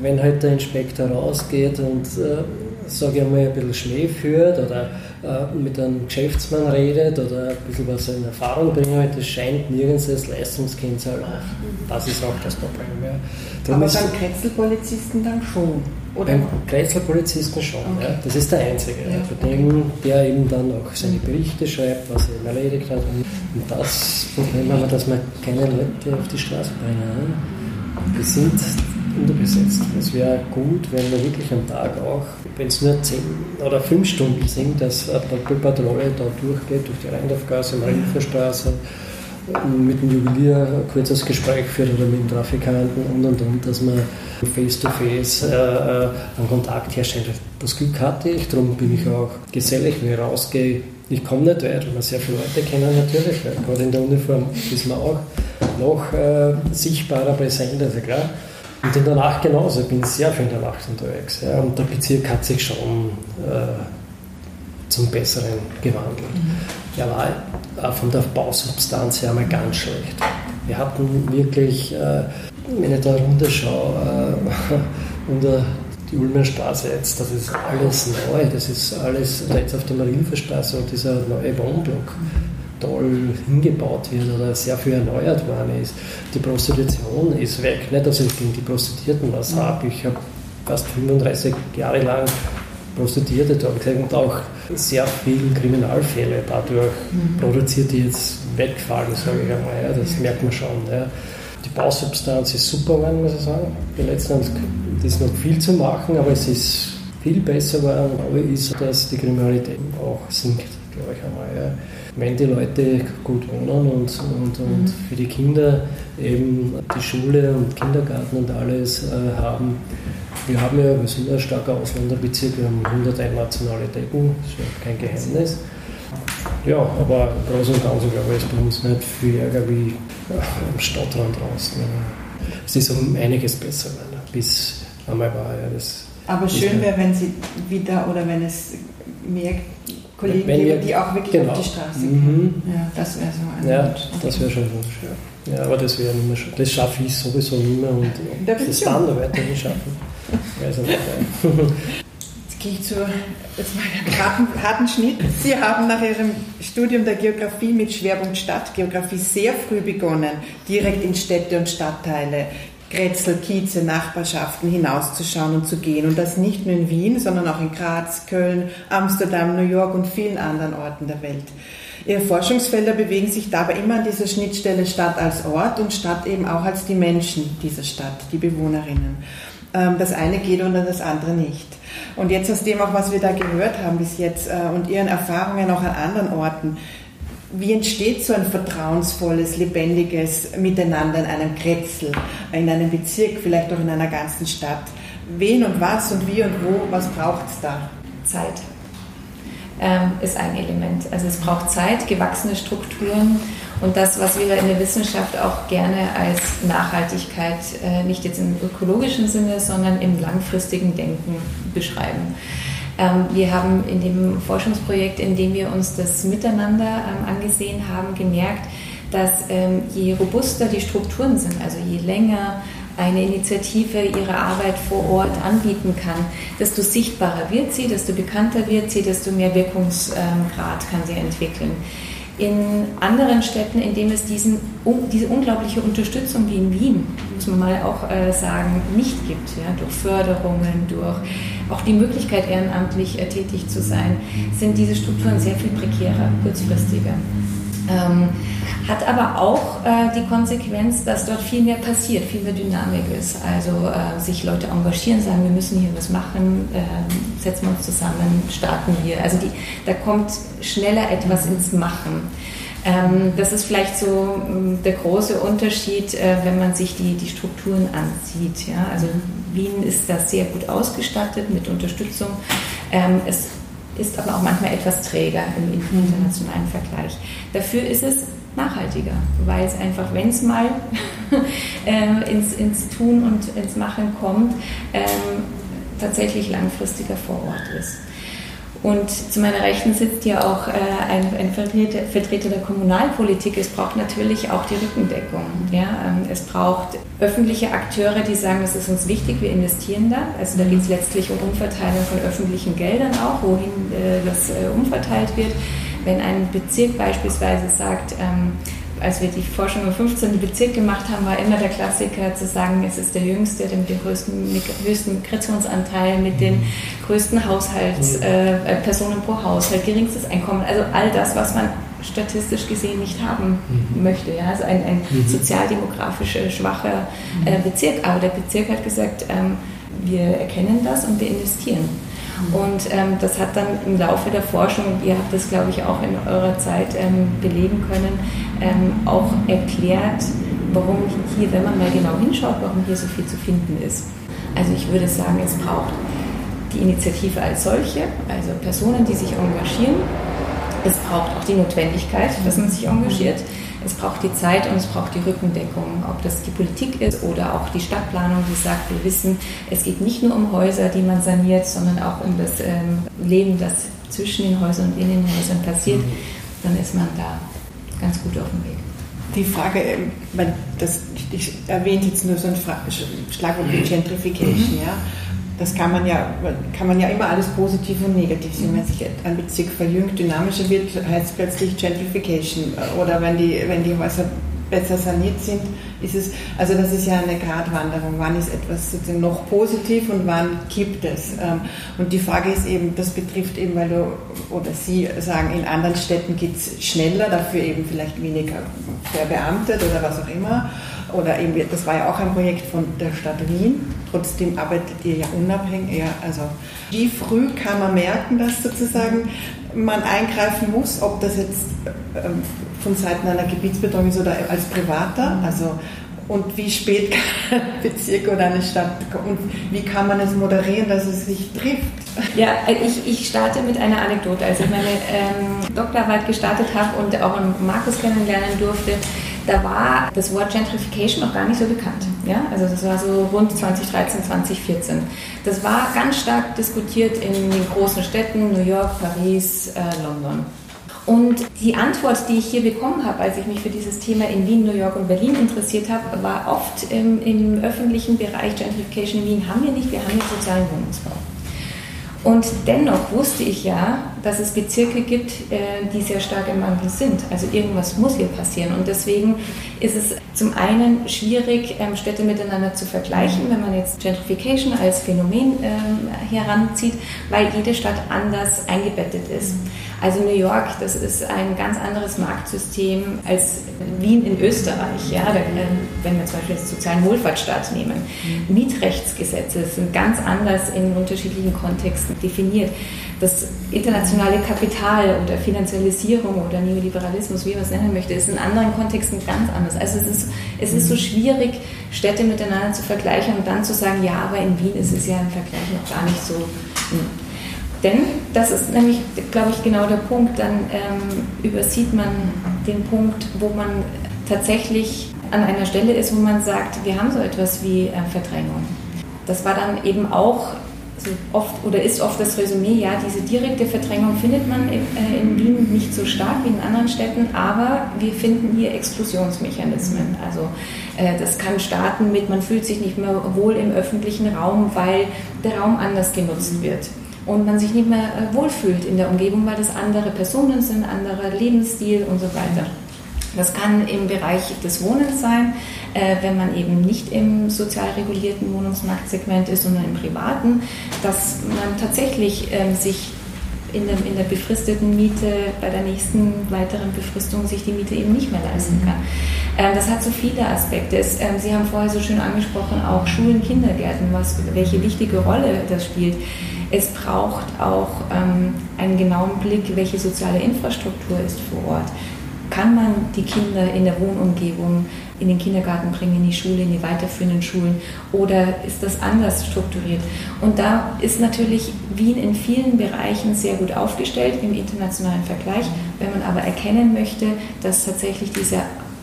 Wenn halt der Inspektor rausgeht und äh, sage ich einmal, ein bisschen Schnee führt oder äh, mit einem Geschäftsmann redet oder ein bisschen was in Erfahrung bringt, das scheint nirgends als Leistungskennzahl auf. Das ist auch das Problem. Ja. Aber beim Kretzelpolizisten dann schon, oder? Beim Kretzelpolizisten schon, okay. ja. das ist der Einzige. Ja, bei dem, der eben dann auch seine Berichte schreibt, was er eben erledigt hat. Und das Problem haben wir, dass wir keine Leute auf die Straße bringen. Die sind unterbesetzt. Es wäre gut, wenn wir wirklich am Tag auch, wenn es nur 10 oder 5 Stunden sind, dass eine Patrouille da durchgeht, durch die Rheindorfgasse, Marienferstraße, mit dem Juwelier ein kurzes Gespräch führt oder mit dem Trafikanten und und und, dass man face-to-face -face, äh, einen Kontakt herstellt. Das Glück hatte ich, darum bin ich auch gesellig, wenn ich rausgehe. Ich komme nicht weit, weil wir sehr viele Leute kennen natürlich, gerade in der Uniform ist man auch noch äh, sichtbarer präsent, also klar. Und in der Nacht genauso, ich bin sehr viel in der Nacht unterwegs. Ja, und der Bezirk hat sich schon äh, zum Besseren gewandelt. Mhm. Er war von der Bausubstanz her mal ganz schlecht. Wir hatten wirklich, äh, wenn ich da runterschaue, äh, unter die Ulmer Straße jetzt, das ist alles neu, das ist alles jetzt auf der Marienferstraße und dieser neue Wohnblock. Mhm toll hingebaut wird oder sehr viel erneuert worden ist. Die Prostitution ist weg. Nicht, dass ich gegen die Prostituierten was habe. Ich habe fast 35 Jahre lang Prostituierte gesehen und auch sehr viele Kriminalfälle dadurch mhm. produziert, die jetzt wegfallen, sage ich einmal. Ja, das merkt man schon. Ja. Die Bausubstanz ist super geworden, muss ich sagen. Die letzten Jahren ist noch viel zu machen, aber es ist viel besser geworden. Aber ist, dass die Kriminalität auch sinkt, glaube ich einmal. Ja wenn die Leute gut wohnen und, und, und mhm. für die Kinder eben die Schule und Kindergarten und alles äh, haben. Wir haben ja, wir sind ein starker Ausländerbezirk, wir haben 101 Nationalitäten, das ist ja kein Geheimnis. Ja, aber im Großen und Ganzen glaube ich, ist bei uns nicht viel Ärger wie am Stadtrand draußen. Es ist um einiges besser, bis einmal war ja das. Aber schön wäre, wenn Sie wieder oder wenn es mehr Kollegen Wenn geben, die auch wirklich genau. auf die Straße gehen. Mhm. Ja, das wäre so ein Ja, Wunsch. das wäre schon ein Wunsch, ja. ja. aber das wäre nicht mehr schon. Das schaffe ich sowieso nicht mehr und das dann da weiterhin schaffen. Also Jetzt gehe ich zu jetzt mal einen harten Schnitt. Sie haben nach Ihrem Studium der Geografie mit Schwerpunkt Stadtgeografie sehr früh begonnen, direkt in Städte und Stadtteile Grätzl, Kieze, Nachbarschaften hinauszuschauen und zu gehen. Und das nicht nur in Wien, sondern auch in Graz, Köln, Amsterdam, New York und vielen anderen Orten der Welt. Ihre Forschungsfelder bewegen sich dabei immer an dieser Schnittstelle Stadt als Ort und Stadt eben auch als die Menschen dieser Stadt, die Bewohnerinnen. Ähm, das eine geht und das andere nicht. Und jetzt aus dem auch, was wir da gehört haben bis jetzt äh, und Ihren Erfahrungen auch an anderen Orten, wie entsteht so ein vertrauensvolles, lebendiges Miteinander in einem Kretzel, in einem Bezirk, vielleicht auch in einer ganzen Stadt? Wen und was und wie und wo, was braucht es da? Zeit ähm, ist ein Element. Also es braucht Zeit, gewachsene Strukturen und das, was wir in der Wissenschaft auch gerne als Nachhaltigkeit, äh, nicht jetzt im ökologischen Sinne, sondern im langfristigen Denken beschreiben. Ähm, wir haben in dem Forschungsprojekt, in dem wir uns das Miteinander ähm, angesehen haben, gemerkt, dass ähm, je robuster die Strukturen sind, also je länger eine Initiative ihre Arbeit vor Ort anbieten kann, desto sichtbarer wird sie, desto bekannter wird sie, desto mehr Wirkungsgrad kann sie entwickeln. In anderen Städten, in denen es diesen, diese unglaubliche Unterstützung wie in Wien, muss man mal auch äh, sagen, nicht gibt, ja, durch Förderungen, durch auch die Möglichkeit, ehrenamtlich äh, tätig zu sein, sind diese Strukturen sehr viel prekärer, kurzfristiger. Ähm, hat aber auch äh, die Konsequenz, dass dort viel mehr passiert, viel mehr Dynamik ist. Also äh, sich Leute engagieren, sagen, wir müssen hier was machen, äh, setzen wir uns zusammen, starten wir. Also die, da kommt schneller etwas ins Machen. Ähm, das ist vielleicht so ähm, der große Unterschied, äh, wenn man sich die, die Strukturen ansieht. Ja? Also Wien ist da sehr gut ausgestattet mit Unterstützung. Ähm, es ist aber auch manchmal etwas träger im internationalen Vergleich. Dafür ist es nachhaltiger, weil es einfach, wenn es mal äh, ins, ins Tun und ins Machen kommt, ähm, tatsächlich langfristiger vor Ort ist. Und zu meiner Rechten sitzt ja auch äh, ein, ein Vertreter, Vertreter, der Kommunalpolitik. Es braucht natürlich auch die Rückendeckung. Ja? Ähm, es braucht öffentliche Akteure, die sagen, es ist uns wichtig, wir investieren da. Also da geht es letztlich um Umverteilung von öffentlichen Geldern auch, wohin äh, das äh, umverteilt wird. Wenn ein Bezirk beispielsweise sagt, ähm, als wir die Forschung im 15. Bezirk gemacht haben, war immer der Klassiker zu sagen, es ist der Jüngste, der mit dem größten, höchsten Migrationsanteil, mit den größten Haushaltspersonen mhm. äh, pro Haushalt, geringstes Einkommen, also all das, was man statistisch gesehen nicht haben mhm. möchte. Ja? Also ein, ein mhm. sozialdemografisch schwacher äh, Bezirk. Aber der Bezirk hat gesagt, ähm, wir erkennen das und wir investieren. Und ähm, das hat dann im Laufe der Forschung, ihr habt das glaube ich auch in eurer Zeit ähm, belegen können, ähm, auch erklärt, warum hier, wenn man mal genau hinschaut, warum hier so viel zu finden ist. Also ich würde sagen, es braucht die Initiative als solche, also Personen, die sich engagieren. Es braucht auch die Notwendigkeit, dass man sich engagiert. Es braucht die Zeit und es braucht die Rückendeckung, ob das die Politik ist oder auch die Stadtplanung, die sagt, wir wissen, es geht nicht nur um Häuser, die man saniert, sondern auch um das ähm, Leben, das zwischen den Häusern und in den Häusern passiert, mhm. dann ist man da ganz gut auf dem Weg. Die Frage, ähm, das, ich erwähne jetzt nur so ein Schlagwort wie Gentrification, mhm. ja das kann man ja, kann man ja immer alles positiv und negativ sehen. Wenn sich ein Bezirk verjüngt, dynamischer wird, heißt es plötzlich Gentrification. Oder wenn die, wenn die Häuser besser saniert sind, ist es, also das ist ja eine Gratwanderung. Wann ist etwas sozusagen noch positiv und wann kippt es? Ähm, und die Frage ist eben, das betrifft eben, weil du oder Sie sagen, in anderen Städten geht es schneller, dafür eben vielleicht weniger verbeamtet oder was auch immer oder eben, das war ja auch ein Projekt von der Stadt Wien, trotzdem arbeitet ihr ja unabhängig. Ja, also wie früh kann man merken, dass sozusagen man eingreifen muss, ob das jetzt ähm, von Seiten einer Gebietsbetreuung ist oder als Privater, also und wie spät kann ein Bezirk oder eine Stadt und wie kann man es moderieren, dass es sich trifft? Ja, ich, ich starte mit einer Anekdote. Als ich meine ähm, Doktorarbeit gestartet habe und auch Markus kennenlernen durfte, da war das Wort Gentrification noch gar nicht so bekannt. Ja? Also das war so rund 2013, 2014. Das war ganz stark diskutiert in den großen Städten, New York, Paris, äh, London. Und die Antwort, die ich hier bekommen habe, als ich mich für dieses Thema in Wien, New York und Berlin interessiert habe, war oft im, im öffentlichen Bereich Gentrification in Wien haben wir nicht, wir haben den sozialen Wohnungsbau. Und dennoch wusste ich ja, dass es Bezirke gibt, äh, die sehr stark im Mangel sind. Also irgendwas muss hier passieren. Und deswegen ist es zum einen schwierig, ähm, Städte miteinander zu vergleichen, wenn man jetzt Gentrification als Phänomen ähm, heranzieht, weil jede Stadt anders eingebettet ist. Also New York, das ist ein ganz anderes Marktsystem als Wien in Österreich. Ja? Da, wenn wir zum Beispiel den sozialen Wohlfahrtsstaat nehmen. Mhm. Mietrechtsgesetze sind ganz anders in unterschiedlichen Kontexten definiert. Das internationale Kapital oder Finanzialisierung oder Neoliberalismus, wie man es nennen möchte, ist in anderen Kontexten ganz anders. Also es ist, es ist so schwierig, Städte miteinander zu vergleichen und dann zu sagen, ja, aber in Wien ist es ja im Vergleich noch gar nicht so. Denn das ist nämlich, glaube ich, genau der Punkt, dann ähm, übersieht man den Punkt, wo man tatsächlich an einer Stelle ist, wo man sagt, wir haben so etwas wie äh, Verdrängung. Das war dann eben auch so oft oder ist oft das Resümee, ja, diese direkte Verdrängung findet man in, äh, in, Wien nicht so stark wie in anderen Städten, aber wir finden hier Exklusionsmechanismen. Also äh, das kann starten mit, man fühlt sich nicht mehr wohl im öffentlichen Raum, weil der Raum anders genutzt wird und man sich nicht mehr äh, wohlfühlt in der Umgebung, weil das andere Personen sind, anderer Lebensstil und so weiter. Das kann im Bereich des Wohnens sein, äh, wenn man eben nicht im sozial regulierten Wohnungsmarktsegment ist, sondern im privaten, dass man tatsächlich äh, sich in der, in der befristeten Miete bei der nächsten weiteren Befristung sich die Miete eben nicht mehr leisten kann. Ähm, das hat so viele Aspekte. Es, ähm, Sie haben vorher so schön angesprochen, auch Schulen, Kindergärten, was, welche wichtige Rolle das spielt. Es braucht auch ähm, einen genauen Blick, welche soziale Infrastruktur ist vor Ort. kann man die Kinder in der Wohnumgebung in den Kindergarten bringen, in die Schule, in die weiterführenden Schulen oder ist das anders strukturiert? Und da ist natürlich Wien in vielen Bereichen sehr gut aufgestellt im internationalen Vergleich. Wenn man aber erkennen möchte, dass tatsächlich diese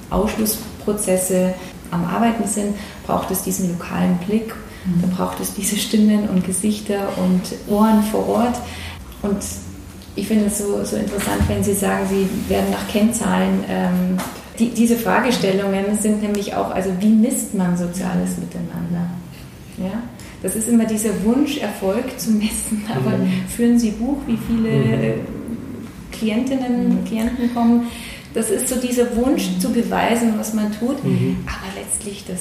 Ausschlussprozesse am Arbeiten sind, braucht es diesen lokalen Blick, da braucht es diese Stimmen und Gesichter und Ohren vor Ort. Und ich finde es so, so interessant, wenn Sie sagen, Sie werden nach Kennzahlen. Ähm, die, diese Fragestellungen sind nämlich auch, also wie misst man soziales Miteinander? Ja? Das ist immer dieser Wunsch, Erfolg zu messen, aber mhm. führen Sie Buch, wie viele mhm. Klientinnen und Klienten kommen? Das ist so dieser Wunsch zu beweisen, was man tut, mhm. aber letztlich das,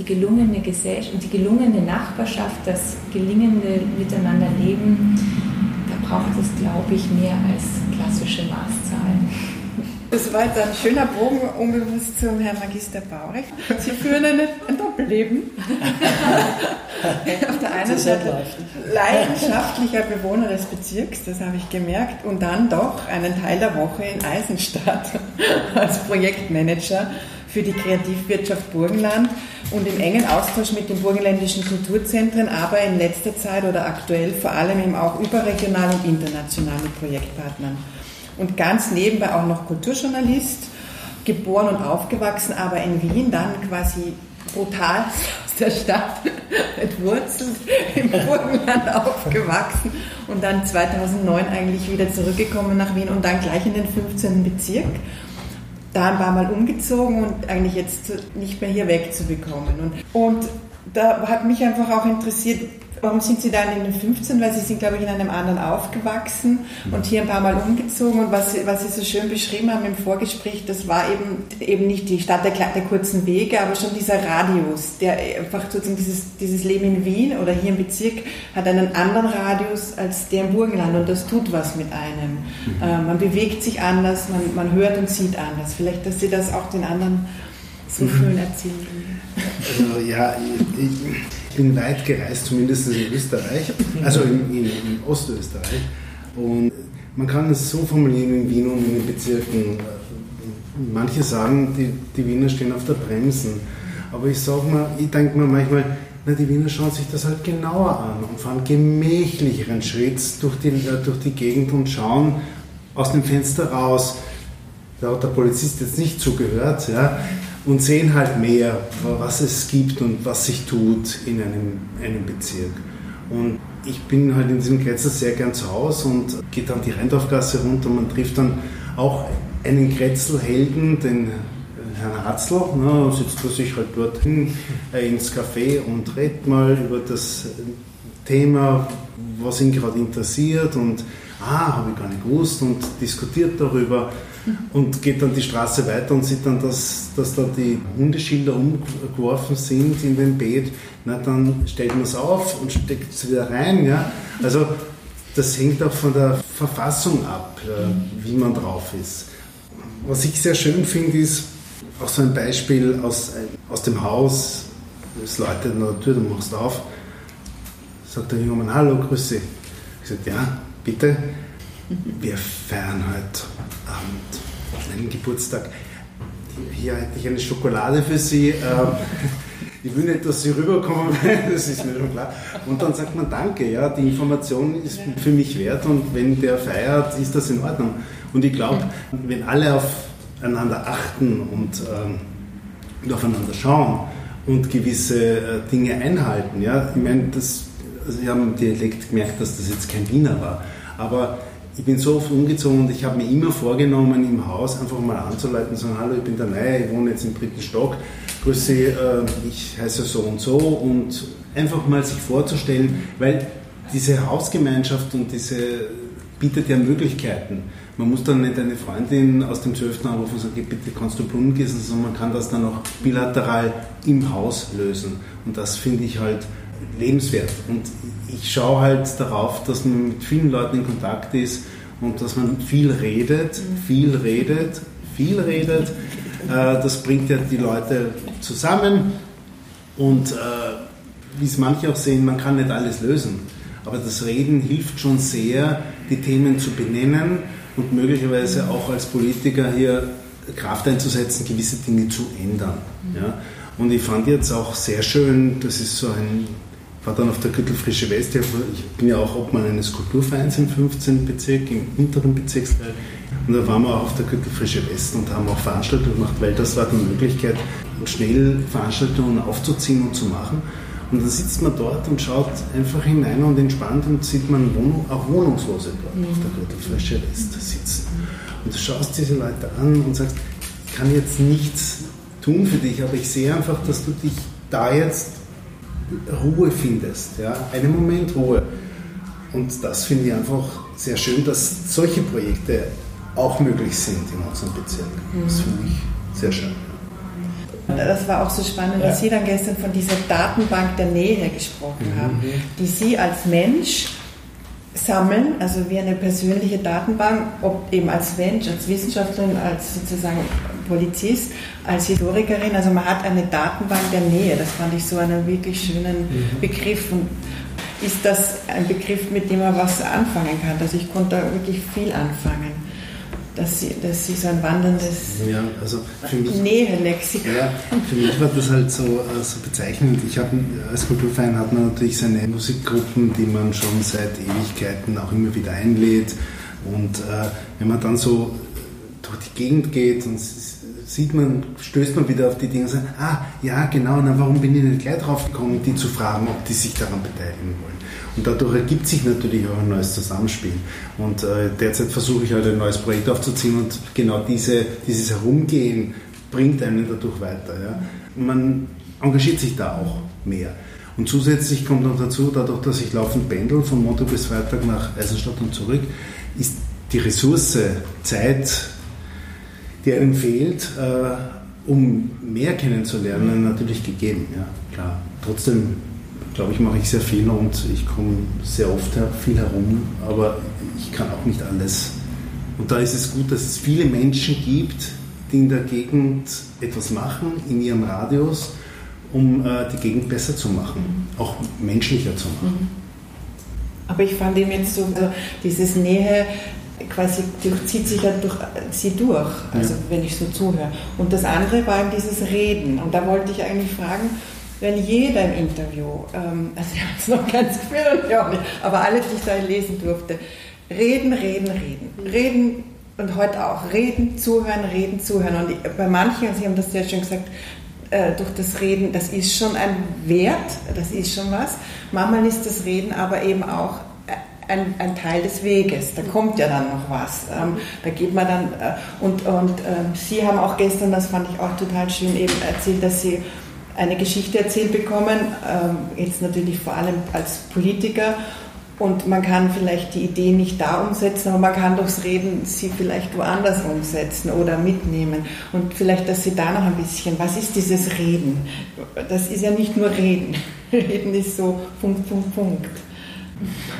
die gelungene Gesellschaft und die gelungene Nachbarschaft, das gelingende Miteinanderleben, da braucht es, glaube ich, mehr als klassische Maßzahlen. Das war jetzt ein schöner Bogen unbewusst zum Herrn Magister Baurecht. Sie führen ein, ein Doppelleben. Auf der einen Seite leidenschaftlicher Bewohner des Bezirks, das habe ich gemerkt, und dann doch einen Teil der Woche in Eisenstadt als Projektmanager für die Kreativwirtschaft Burgenland und im engen Austausch mit den burgenländischen Kulturzentren, aber in letzter Zeit oder aktuell vor allem eben auch überregional und international mit Projektpartnern und ganz nebenbei auch noch Kulturjournalist, geboren und aufgewachsen, aber in Wien dann quasi brutal aus der Stadt mit Wurzeln im Burgenland aufgewachsen und dann 2009 eigentlich wieder zurückgekommen nach Wien und dann gleich in den 15. Bezirk. Da ein paar Mal umgezogen und eigentlich jetzt nicht mehr hier wegzubekommen. Und, und da hat mich einfach auch interessiert, Warum sind Sie dann in den 15? Weil Sie sind, glaube ich, in einem anderen aufgewachsen und hier ein paar Mal umgezogen. Und was Sie, was Sie so schön beschrieben haben im Vorgespräch, das war eben, eben nicht die Stadt der, der kurzen Wege, aber schon dieser Radius, der einfach sozusagen dieses, dieses Leben in Wien oder hier im Bezirk hat einen anderen Radius als der im Burgenland und das tut was mit einem. Mhm. Äh, man bewegt sich anders, man, man hört und sieht anders. Vielleicht, dass Sie das auch den anderen so mhm. schön erzählen. Also ja, ich, bin weit gereist, zumindest in Österreich, also in, in, in Ostösterreich. Und man kann es so formulieren in Wien und in den Bezirken. Manche sagen, die, die Wiener stehen auf der Bremsen. Aber ich sage mal, ich denke mir manchmal, na, die Wiener schauen sich das halt genauer an und fahren gemächlicheren Schritt durch die, äh, durch die Gegend und schauen aus dem Fenster raus. Da hat der Polizist jetzt nicht zugehört, ja, und sehen halt mehr, was es gibt und was sich tut in einem, einem Bezirk. Und ich bin halt in diesem Kretzel sehr gern zu Hause und gehe dann die Rheindorfgasse runter. Man trifft dann auch einen Kretzelhelden, den Herrn Hatzl, ne, sitzt er sich halt dorthin äh, ins Café und redet mal über das Thema, was ihn gerade interessiert und ah, habe ich gar nicht gewusst und diskutiert darüber und geht dann die Straße weiter und sieht dann, dass, dass da die Hundeschilder umgeworfen sind in den Beet. Na, dann stellt man es auf und steckt es wieder rein. Ja? Also das hängt auch von der Verfassung ab, äh, wie man drauf ist. Was ich sehr schön finde, ist auch so ein Beispiel aus, aus dem Haus. Es läutet an der Tür, du machst auf. Sagt der junge Mann, hallo, grüße. Ich sage, ja, bitte. Wir feiern heute Abend meinen Geburtstag. Hier hätte ich eine Schokolade für Sie. Ähm, ich will nicht, dass Sie rüberkommen, das ist mir schon klar. Und dann sagt man Danke, ja, die Information ist für mich wert und wenn der feiert, ist das in Ordnung. Und ich glaube, wenn alle aufeinander achten und, ähm, aufeinander schauen und gewisse äh, Dinge einhalten, ja, ich meine, das, also ich habe im Dialekt gemerkt, dass das jetzt kein Wiener war, aber ich bin so oft umgezogen und ich habe mir immer vorgenommen, im Haus einfach mal anzuleiten sagen, hallo, ich bin der Neue, ich wohne jetzt im dritten Stock, grüße, äh, ich heiße so und so und einfach mal sich vorzustellen, weil diese Hausgemeinschaft und diese bietet ja Möglichkeiten. Man muss dann nicht eine Freundin aus dem 12. anrufen und sagen, bitte kannst du Blumen gießen, sondern man kann das dann auch bilateral im Haus lösen. Und das finde ich halt lebenswert. Und ich schaue halt darauf, dass man mit vielen Leuten in Kontakt ist und dass man viel redet, viel redet, viel redet. Äh, das bringt ja die Leute zusammen und äh, wie es manche auch sehen, man kann nicht alles lösen. Aber das Reden hilft schon sehr, die Themen zu benennen und möglicherweise auch als Politiker hier Kraft einzusetzen, gewisse Dinge zu ändern. Ja? Und ich fand jetzt auch sehr schön, das ist so ein, war dann auf der Gürtelfrische West, ich bin ja auch Obmann eines Kulturvereins im 15. Bezirk, im unteren Bezirksteil. Und da waren wir auch auf der Gürtelfrische West und haben auch Veranstaltungen gemacht, weil das war die Möglichkeit, schnell Veranstaltungen aufzuziehen und zu machen. Und dann sitzt man dort und schaut einfach hinein und entspannt und sieht man Wohnung, auch Wohnungslose dort mhm. auf der Gürtelfläche West sitzen. Und du schaust diese Leute an und sagst, ich kann jetzt nichts tun für dich, aber ich sehe einfach, dass du dich da jetzt Ruhe findest. Ja? Einen Moment Ruhe. Und das finde ich einfach sehr schön, dass solche Projekte auch möglich sind in unserem Bezirk. Das mhm. finde ich sehr schön. Das war auch so spannend, dass Sie dann gestern von dieser Datenbank der Nähe gesprochen mhm. haben, die Sie als Mensch sammeln, also wie eine persönliche Datenbank, ob eben als Mensch, als Wissenschaftlerin, als sozusagen Polizist, als Historikerin, also man hat eine Datenbank der Nähe, das fand ich so einen wirklich schönen mhm. Begriff und ist das ein Begriff, mit dem man was anfangen kann, also ich konnte da wirklich viel anfangen dass sie, dass sie so ein wanderndes ja, also für mich, Nähelexikon. Ja, für mich war das halt so, äh, so bezeichnend. Ich habe als Kulturverein hat man natürlich seine Musikgruppen, die man schon seit Ewigkeiten auch immer wieder einlädt. Und äh, wenn man dann so durch die Gegend geht und sieht man, stößt man wieder auf die Dinge und sagt, ah, ja, genau, na, warum bin ich nicht gleich drauf gekommen, die zu fragen, ob die sich daran beteiligen wollen. Und dadurch ergibt sich natürlich auch ein neues Zusammenspiel. Und äh, derzeit versuche ich halt ein neues Projekt aufzuziehen und genau diese, dieses Herumgehen bringt einen dadurch weiter. Ja. Man engagiert sich da auch mehr. Und zusätzlich kommt noch dazu, dadurch, dass ich laufend pendel von Montag bis Freitag nach Eisenstadt und zurück, ist die Ressource Zeit, die einem fehlt, äh, um mehr kennenzulernen, natürlich gegeben. Ja, klar. Trotzdem glaube ich, mache ich sehr viel und ich komme sehr oft viel herum, aber ich kann auch nicht alles. Und da ist es gut, dass es viele Menschen gibt, die in der Gegend etwas machen, in ihrem Radius, um äh, die Gegend besser zu machen, auch menschlicher zu machen. Mhm. Aber ich fand eben jetzt so, also dieses Nähe quasi durchzieht sich ja durch sie durch, also ja. wenn ich so zuhöre. Und das andere war eben dieses Reden. Und da wollte ich eigentlich fragen, wenn jeder im Interview, ähm, also ich habe es noch ganz gefühlt und ja aber alle, die ich da lesen durfte, reden, reden, reden, reden und heute auch reden, zuhören, reden, zuhören. Und bei manchen, Sie haben das sehr schön gesagt, äh, durch das Reden, das ist schon ein Wert, das ist schon was. Manchmal ist das Reden aber eben auch ein, ein, Teil des Weges. Da kommt ja dann noch was. Ähm, da geht man dann äh, und, und äh, Sie haben auch gestern, das fand ich auch total schön, eben erzählt, dass Sie eine Geschichte erzählt bekommen, ähm, jetzt natürlich vor allem als Politiker. Und man kann vielleicht die Idee nicht da umsetzen, aber man kann durchs Reden sie vielleicht woanders umsetzen oder mitnehmen. Und vielleicht, dass Sie da noch ein bisschen, was ist dieses Reden? Das ist ja nicht nur Reden. Reden ist so Punkt, Punkt, Punkt.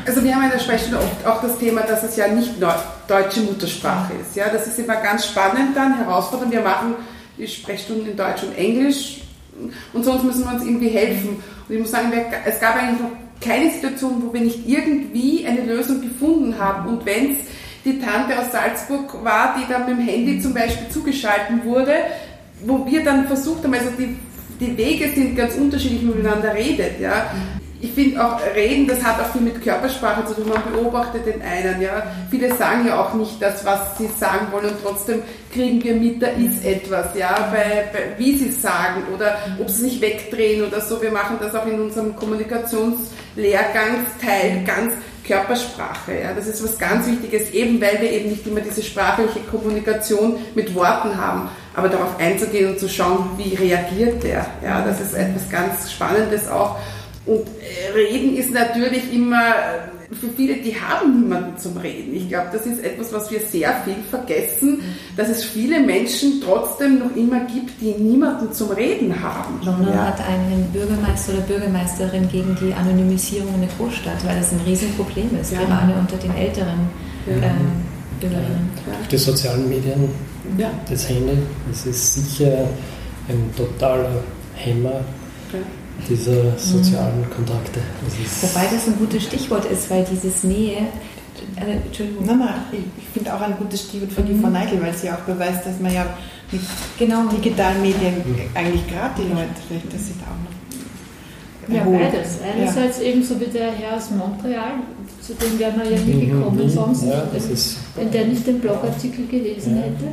Also wir haben in der Sprechstunde oft auch das Thema, dass es ja nicht deutsche Muttersprache ist. Ja, das ist immer ganz spannend dann, herausfordernd. Wir machen die Sprechstunden in Deutsch und Englisch und sonst müssen wir uns irgendwie helfen. Und ich muss sagen, es gab eigentlich noch keine Situation, wo wir nicht irgendwie eine Lösung gefunden haben. Und wenn es die Tante aus Salzburg war, die dann mit dem Handy zum Beispiel zugeschalten wurde, wo wir dann versucht haben, also die, die Wege sind ganz unterschiedlich, wie man miteinander redet. Ja ich finde auch Reden, das hat auch viel mit Körpersprache zu tun. Man beobachtet den einen, ja. Viele sagen ja auch nicht das, was sie sagen wollen und trotzdem kriegen wir mit, da ist etwas, ja, bei, bei wie sie sagen oder ob sie sich wegdrehen oder so. Wir machen das auch in unserem Kommunikationslehrgangsteil ganz Körpersprache, ja. Das ist was ganz Wichtiges, eben weil wir eben nicht immer diese sprachliche Kommunikation mit Worten haben, aber darauf einzugehen und zu schauen, wie reagiert der, ja. Das ist etwas ganz Spannendes auch. Und äh, Reden ist natürlich immer äh, für viele, die haben niemanden zum Reden. Ich glaube, das ist etwas, was wir sehr viel vergessen, dass es viele Menschen trotzdem noch immer gibt, die niemanden zum Reden haben. London ja. hat einen Bürgermeister oder Bürgermeisterin gegen die Anonymisierung in der Großstadt, weil das ein Riesenproblem ist, ja. gerade unter den älteren ja. ähm, Bürgerinnen. Durch die sozialen Medien, das Handy, das ist sicher ein totaler Hämmer dieser sozialen Kontakte. Das Wobei das ein gutes Stichwort ist, weil dieses Nähe. Äh, Entschuldigung. Nein, nein, ich finde auch ein gutes Stichwort für die mhm. Frau Neigel, weil sie auch beweist, dass man ja mit genau. digitalen Medien eigentlich gerade die Leute, vielleicht das sind auch noch. Ja, beides. Einerseits ja. eben so wie der Herr aus Montreal, zu dem wären wir ja nie mhm. gekommen mhm. sonst, ja, wenn der nicht den Blogartikel gelesen ja. hätte.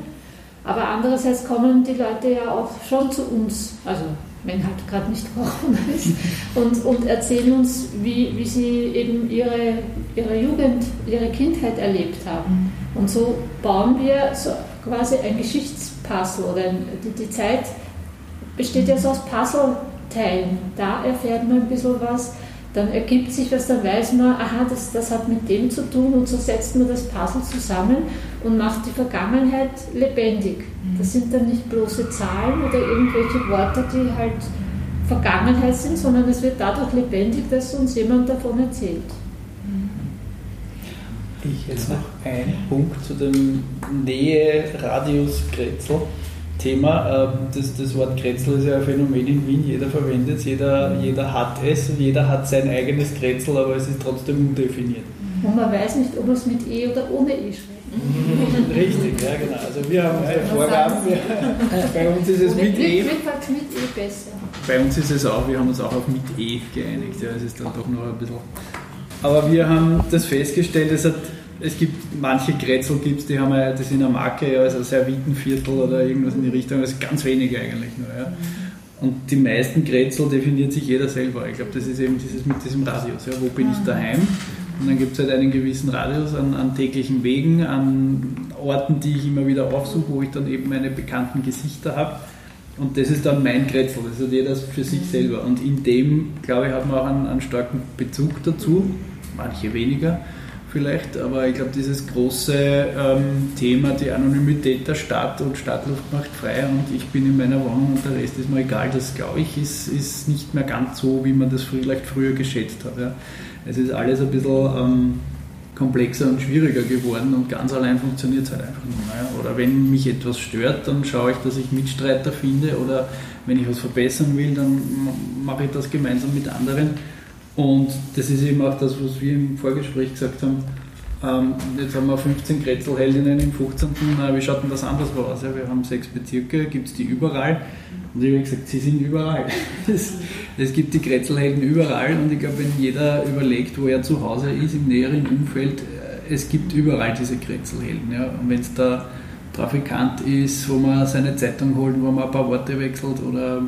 Aber andererseits kommen die Leute ja auch schon zu uns, also wenn halt gerade nicht Corona ist, und, und erzählen uns, wie, wie sie eben ihre, ihre Jugend, ihre Kindheit erlebt haben. Mhm. Und so bauen wir so quasi ein Geschichtspuzzle oder ein, die, die Zeit besteht ja so aus Puzzleteilen. Da erfährt man ein bisschen was dann ergibt sich was, dann weiß man, aha, das, das hat mit dem zu tun und so setzt man das Puzzle zusammen und macht die Vergangenheit lebendig. Mhm. Das sind dann nicht bloße Zahlen oder irgendwelche Worte, die halt Vergangenheit sind, sondern es wird dadurch lebendig, dass uns jemand davon erzählt. Ich jetzt noch einen Punkt zu dem Nähe-Radius-Kretzel. Thema. Ähm, das, das Wort Kretzel ist ja ein Phänomen in Wien, jeder verwendet es, jeder, jeder hat es und jeder hat sein eigenes Kretzel, aber es ist trotzdem undefiniert. Und man weiß nicht, ob man es mit E oder ohne E schreibt. Richtig, ja genau. Also wir haben eine Vorgaben, wir, bei uns ist es mit, mit E. Mit, mit E besser. Bei uns ist es auch, wir haben uns auch auf mit E geeinigt, ja, es ist dann doch noch ein bisschen... Aber wir haben das festgestellt, es hat es gibt manche Kretzel, gibt's, die haben ja, die sind eine Marke, also Servitenviertel oder irgendwas in die Richtung, also ganz wenige eigentlich nur. Ja. Und die meisten Kretzel definiert sich jeder selber. Ich glaube, das ist eben dieses mit diesem Radius. Ja. Wo bin ich daheim? Und dann gibt es halt einen gewissen Radius an, an, täglichen Wegen, an Orten, die ich immer wieder aufsuche, wo ich dann eben meine bekannten Gesichter habe. Und das ist dann mein Kretzel, das hat jeder für sich selber. Und in dem, glaube ich, hat man auch einen, einen starken Bezug dazu, manche weniger vielleicht, aber ich glaube, dieses große ähm, Thema, die Anonymität der Stadt und Stadtluft macht frei und ich bin in meiner Wohnung und der Rest ist mir egal, das glaube ich, ist, ist nicht mehr ganz so, wie man das vielleicht früher geschätzt hat. Ja. Es ist alles ein bisschen ähm, komplexer und schwieriger geworden und ganz allein funktioniert es halt einfach nicht mehr. Oder wenn mich etwas stört, dann schaue ich, dass ich Mitstreiter finde oder wenn ich was verbessern will, dann mache ich das gemeinsam mit anderen und das ist eben auch das, was wir im Vorgespräch gesagt haben. Ähm, jetzt haben wir 15 Kretzelheldinnen im 15. wie schaut denn das anders aus? Ja, wir haben sechs Bezirke, gibt es die überall. Und ich habe gesagt, sie sind überall. Es, es gibt die Kretzelhelden überall und ich glaube, wenn jeder überlegt, wo er zu Hause ist, im näheren Umfeld, äh, es gibt überall diese Kretzelhelden. Ja. Und wenn es da Trafikant ist, wo man seine Zeitung holt, wo man ein paar Worte wechselt oder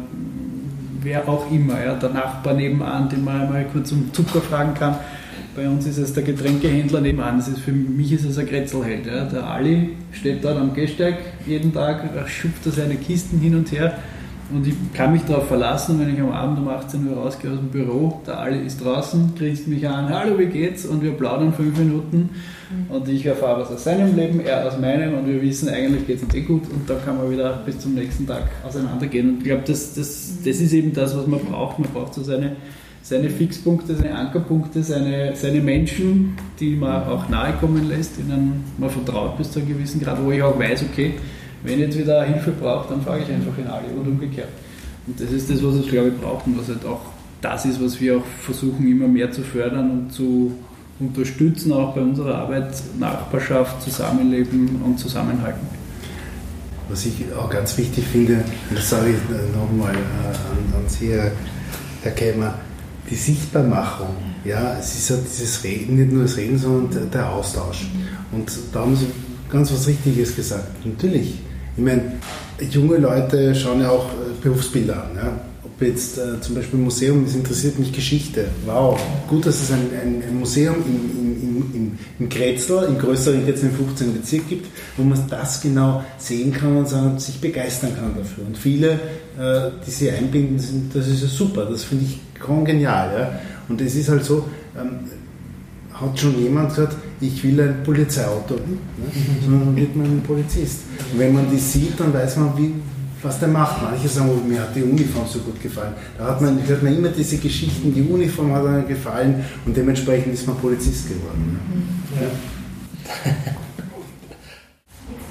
wer auch immer, ja, der Nachbar nebenan, den man einmal kurz um Zucker fragen kann. Bei uns ist es der Getränkehändler nebenan. Das ist, für mich ist es ein Kretzelheld. Ja. Der Ali steht dort am Gehsteig jeden Tag, schupft da seine Kisten hin und her und ich kann mich darauf verlassen, wenn ich am Abend um 18 Uhr rausgehe aus dem Büro, der Ali ist draußen, grinst mich an, hallo, wie geht's? Und wir plaudern fünf Minuten. Und ich erfahre was aus seinem Leben, er aus meinem und wir wissen, eigentlich geht es uns eh gut und dann kann man wieder bis zum nächsten Tag auseinandergehen. Und ich glaube, das, das, das ist eben das, was man braucht. Man braucht so seine, seine Fixpunkte, seine Ankerpunkte, seine, seine Menschen, die man auch nahe kommen lässt, denen man vertraut bis zu einem gewissen Grad, wo ich auch weiß, okay, wenn ich jetzt wieder Hilfe brauche, dann frage ich einfach in alle und umgekehrt. Und das ist das, was es, glaube ich, braucht und was halt auch das ist, was wir auch versuchen, immer mehr zu fördern und zu unterstützen, auch bei unserer Arbeit, Nachbarschaft, Zusammenleben und Zusammenhalten. Was ich auch ganz wichtig finde, und das sage ich nochmal äh, an, an Sie, Herr Kemmer, die Sichtbarmachung. Ja, es ist ja dieses Reden, nicht nur das Reden, sondern der Austausch. Und da haben Sie ganz was Richtiges gesagt. Natürlich, ich meine, junge Leute schauen ja auch äh, Berufsbilder an. Ja? Jetzt äh, zum Beispiel Museum, das interessiert mich Geschichte. Wow, gut, dass es ein, ein, ein Museum im, im, im, im Kretzel, im größeren jetzt im 15. Bezirk gibt, wo man das genau sehen kann und sagen, sich begeistern kann dafür. Und viele, äh, die sie einbinden, sind, das ist ja super, das finde ich genial. Ja? Und es ist halt so, ähm, hat schon jemand gesagt, ich will ein Polizeiauto, ne? sondern dann wird man ein Polizist. Und wenn man die sieht, dann weiß man, wie, was der macht. Manche sagen, oh, mir hat die Uniform so gut gefallen. Da hat man, hört man immer diese Geschichten, die Uniform hat einem gefallen und dementsprechend ist man Polizist geworden. Ne? Ja.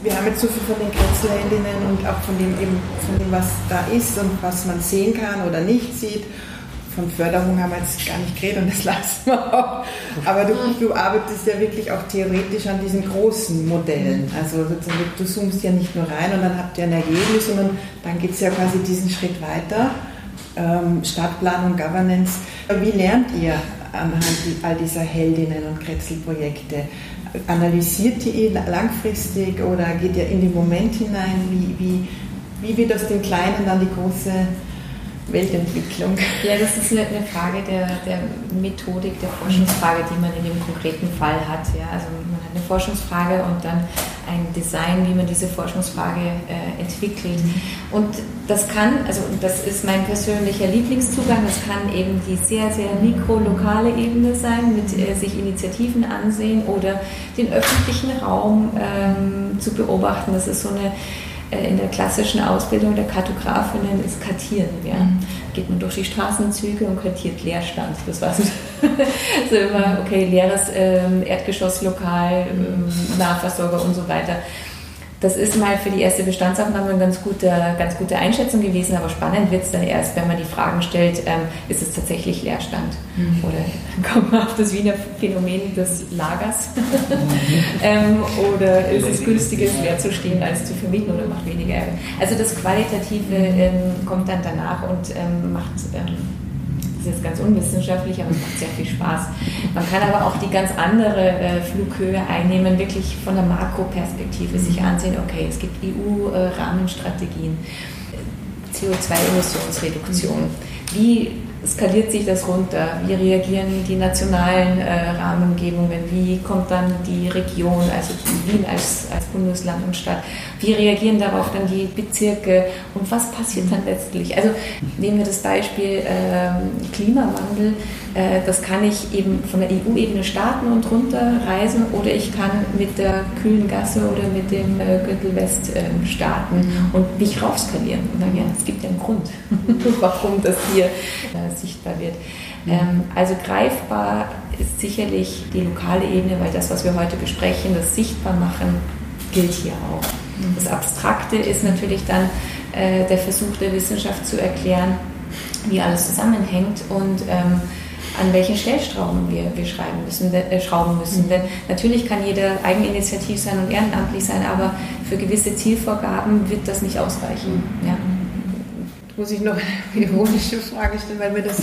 Wir haben jetzt so viel von den Kretzelheldinnen und auch von dem, eben, von dem, was da ist und was man sehen kann oder nicht sieht von Förderung haben wir jetzt gar nicht geredet und das lassen wir auch. Aber du, du arbeitest ja wirklich auch theoretisch an diesen großen Modellen. Also du zoomst ja nicht nur rein und dann habt ihr ein Ergebnis, sondern dann geht es ja quasi diesen Schritt weiter. Ähm, Stadtplanung, Governance. Wie lernt ihr anhand all dieser Heldinnen und Kretzelprojekte? Analysiert ihr langfristig oder geht ihr in den Moment hinein? Wie, wie, wie wird aus dem Kleinen dann die große Weltentwicklung? Ja, das ist eine, eine Frage der, der, Methodik, der Forschungsfrage, die man in dem konkreten Fall hat. Ja, also man hat eine Forschungsfrage und dann ein Design, wie man diese Forschungsfrage äh, entwickelt. Und das kann, also das ist mein persönlicher Lieblingszugang, das kann eben die sehr, sehr mikrolokale Ebene sein, mit äh, sich Initiativen ansehen oder den öffentlichen Raum ähm, zu beobachten. Das ist so eine in der klassischen Ausbildung der Kartografinnen ist Kartieren. Ja. Mhm. Geht man durch die Straßenzüge und kartiert Leerstand. Das war so, so immer, okay, leeres ähm, Erdgeschosslokal, ähm, Nahversorger und so weiter. Das ist mal für die erste Bestandsaufnahme eine ganz gute, ganz gute Einschätzung gewesen, aber spannend wird es dann erst, wenn man die Fragen stellt, ähm, ist es tatsächlich Leerstand? Mhm. Oder kommt man auf das Wiener Phänomen des Lagers? ähm, oder ist es günstiger, leer zu stehen, als zu vermieten oder macht weniger Ärger? Also das Qualitative ähm, kommt dann danach und ähm, macht ähm, ist jetzt ganz unwissenschaftlich, aber es macht sehr viel Spaß. Man kann aber auch die ganz andere äh, Flughöhe einnehmen, wirklich von der Makroperspektive sich ansehen, okay, es gibt EU-Rahmenstrategien, äh, CO2-Emissionsreduktion. Wie skaliert sich das runter? Wie reagieren die nationalen äh, Rahmengebungen? Wie kommt dann die Region, also Wien als, als Bundesland und Stadt? Wie reagieren darauf dann die Bezirke? Und was passiert dann letztlich? Also nehmen wir das Beispiel äh, Klimawandel. Äh, das kann ich eben von der EU-Ebene starten und runterreisen oder ich kann mit der kühlen Gasse oder mit dem äh, Gürtel West ähm, starten und mich raufskalieren. Und dann, ja, es gibt ja einen Grund, warum das hier äh, sichtbar wird. Ähm, also greifbar ist sicherlich die lokale Ebene, weil das, was wir heute besprechen, das Sichtbarmachen, gilt hier auch. Das Abstrakte ist natürlich dann äh, der Versuch der Wissenschaft zu erklären, wie alles zusammenhängt und ähm, an welchen Stellschrauben wir, wir schreiben müssen, äh, schrauben müssen. Mhm. Denn natürlich kann jeder eigeninitiativ sein und ehrenamtlich sein, aber für gewisse Zielvorgaben wird das nicht ausreichen. Ja muss ich noch eine ironische Frage stellen, weil mir das,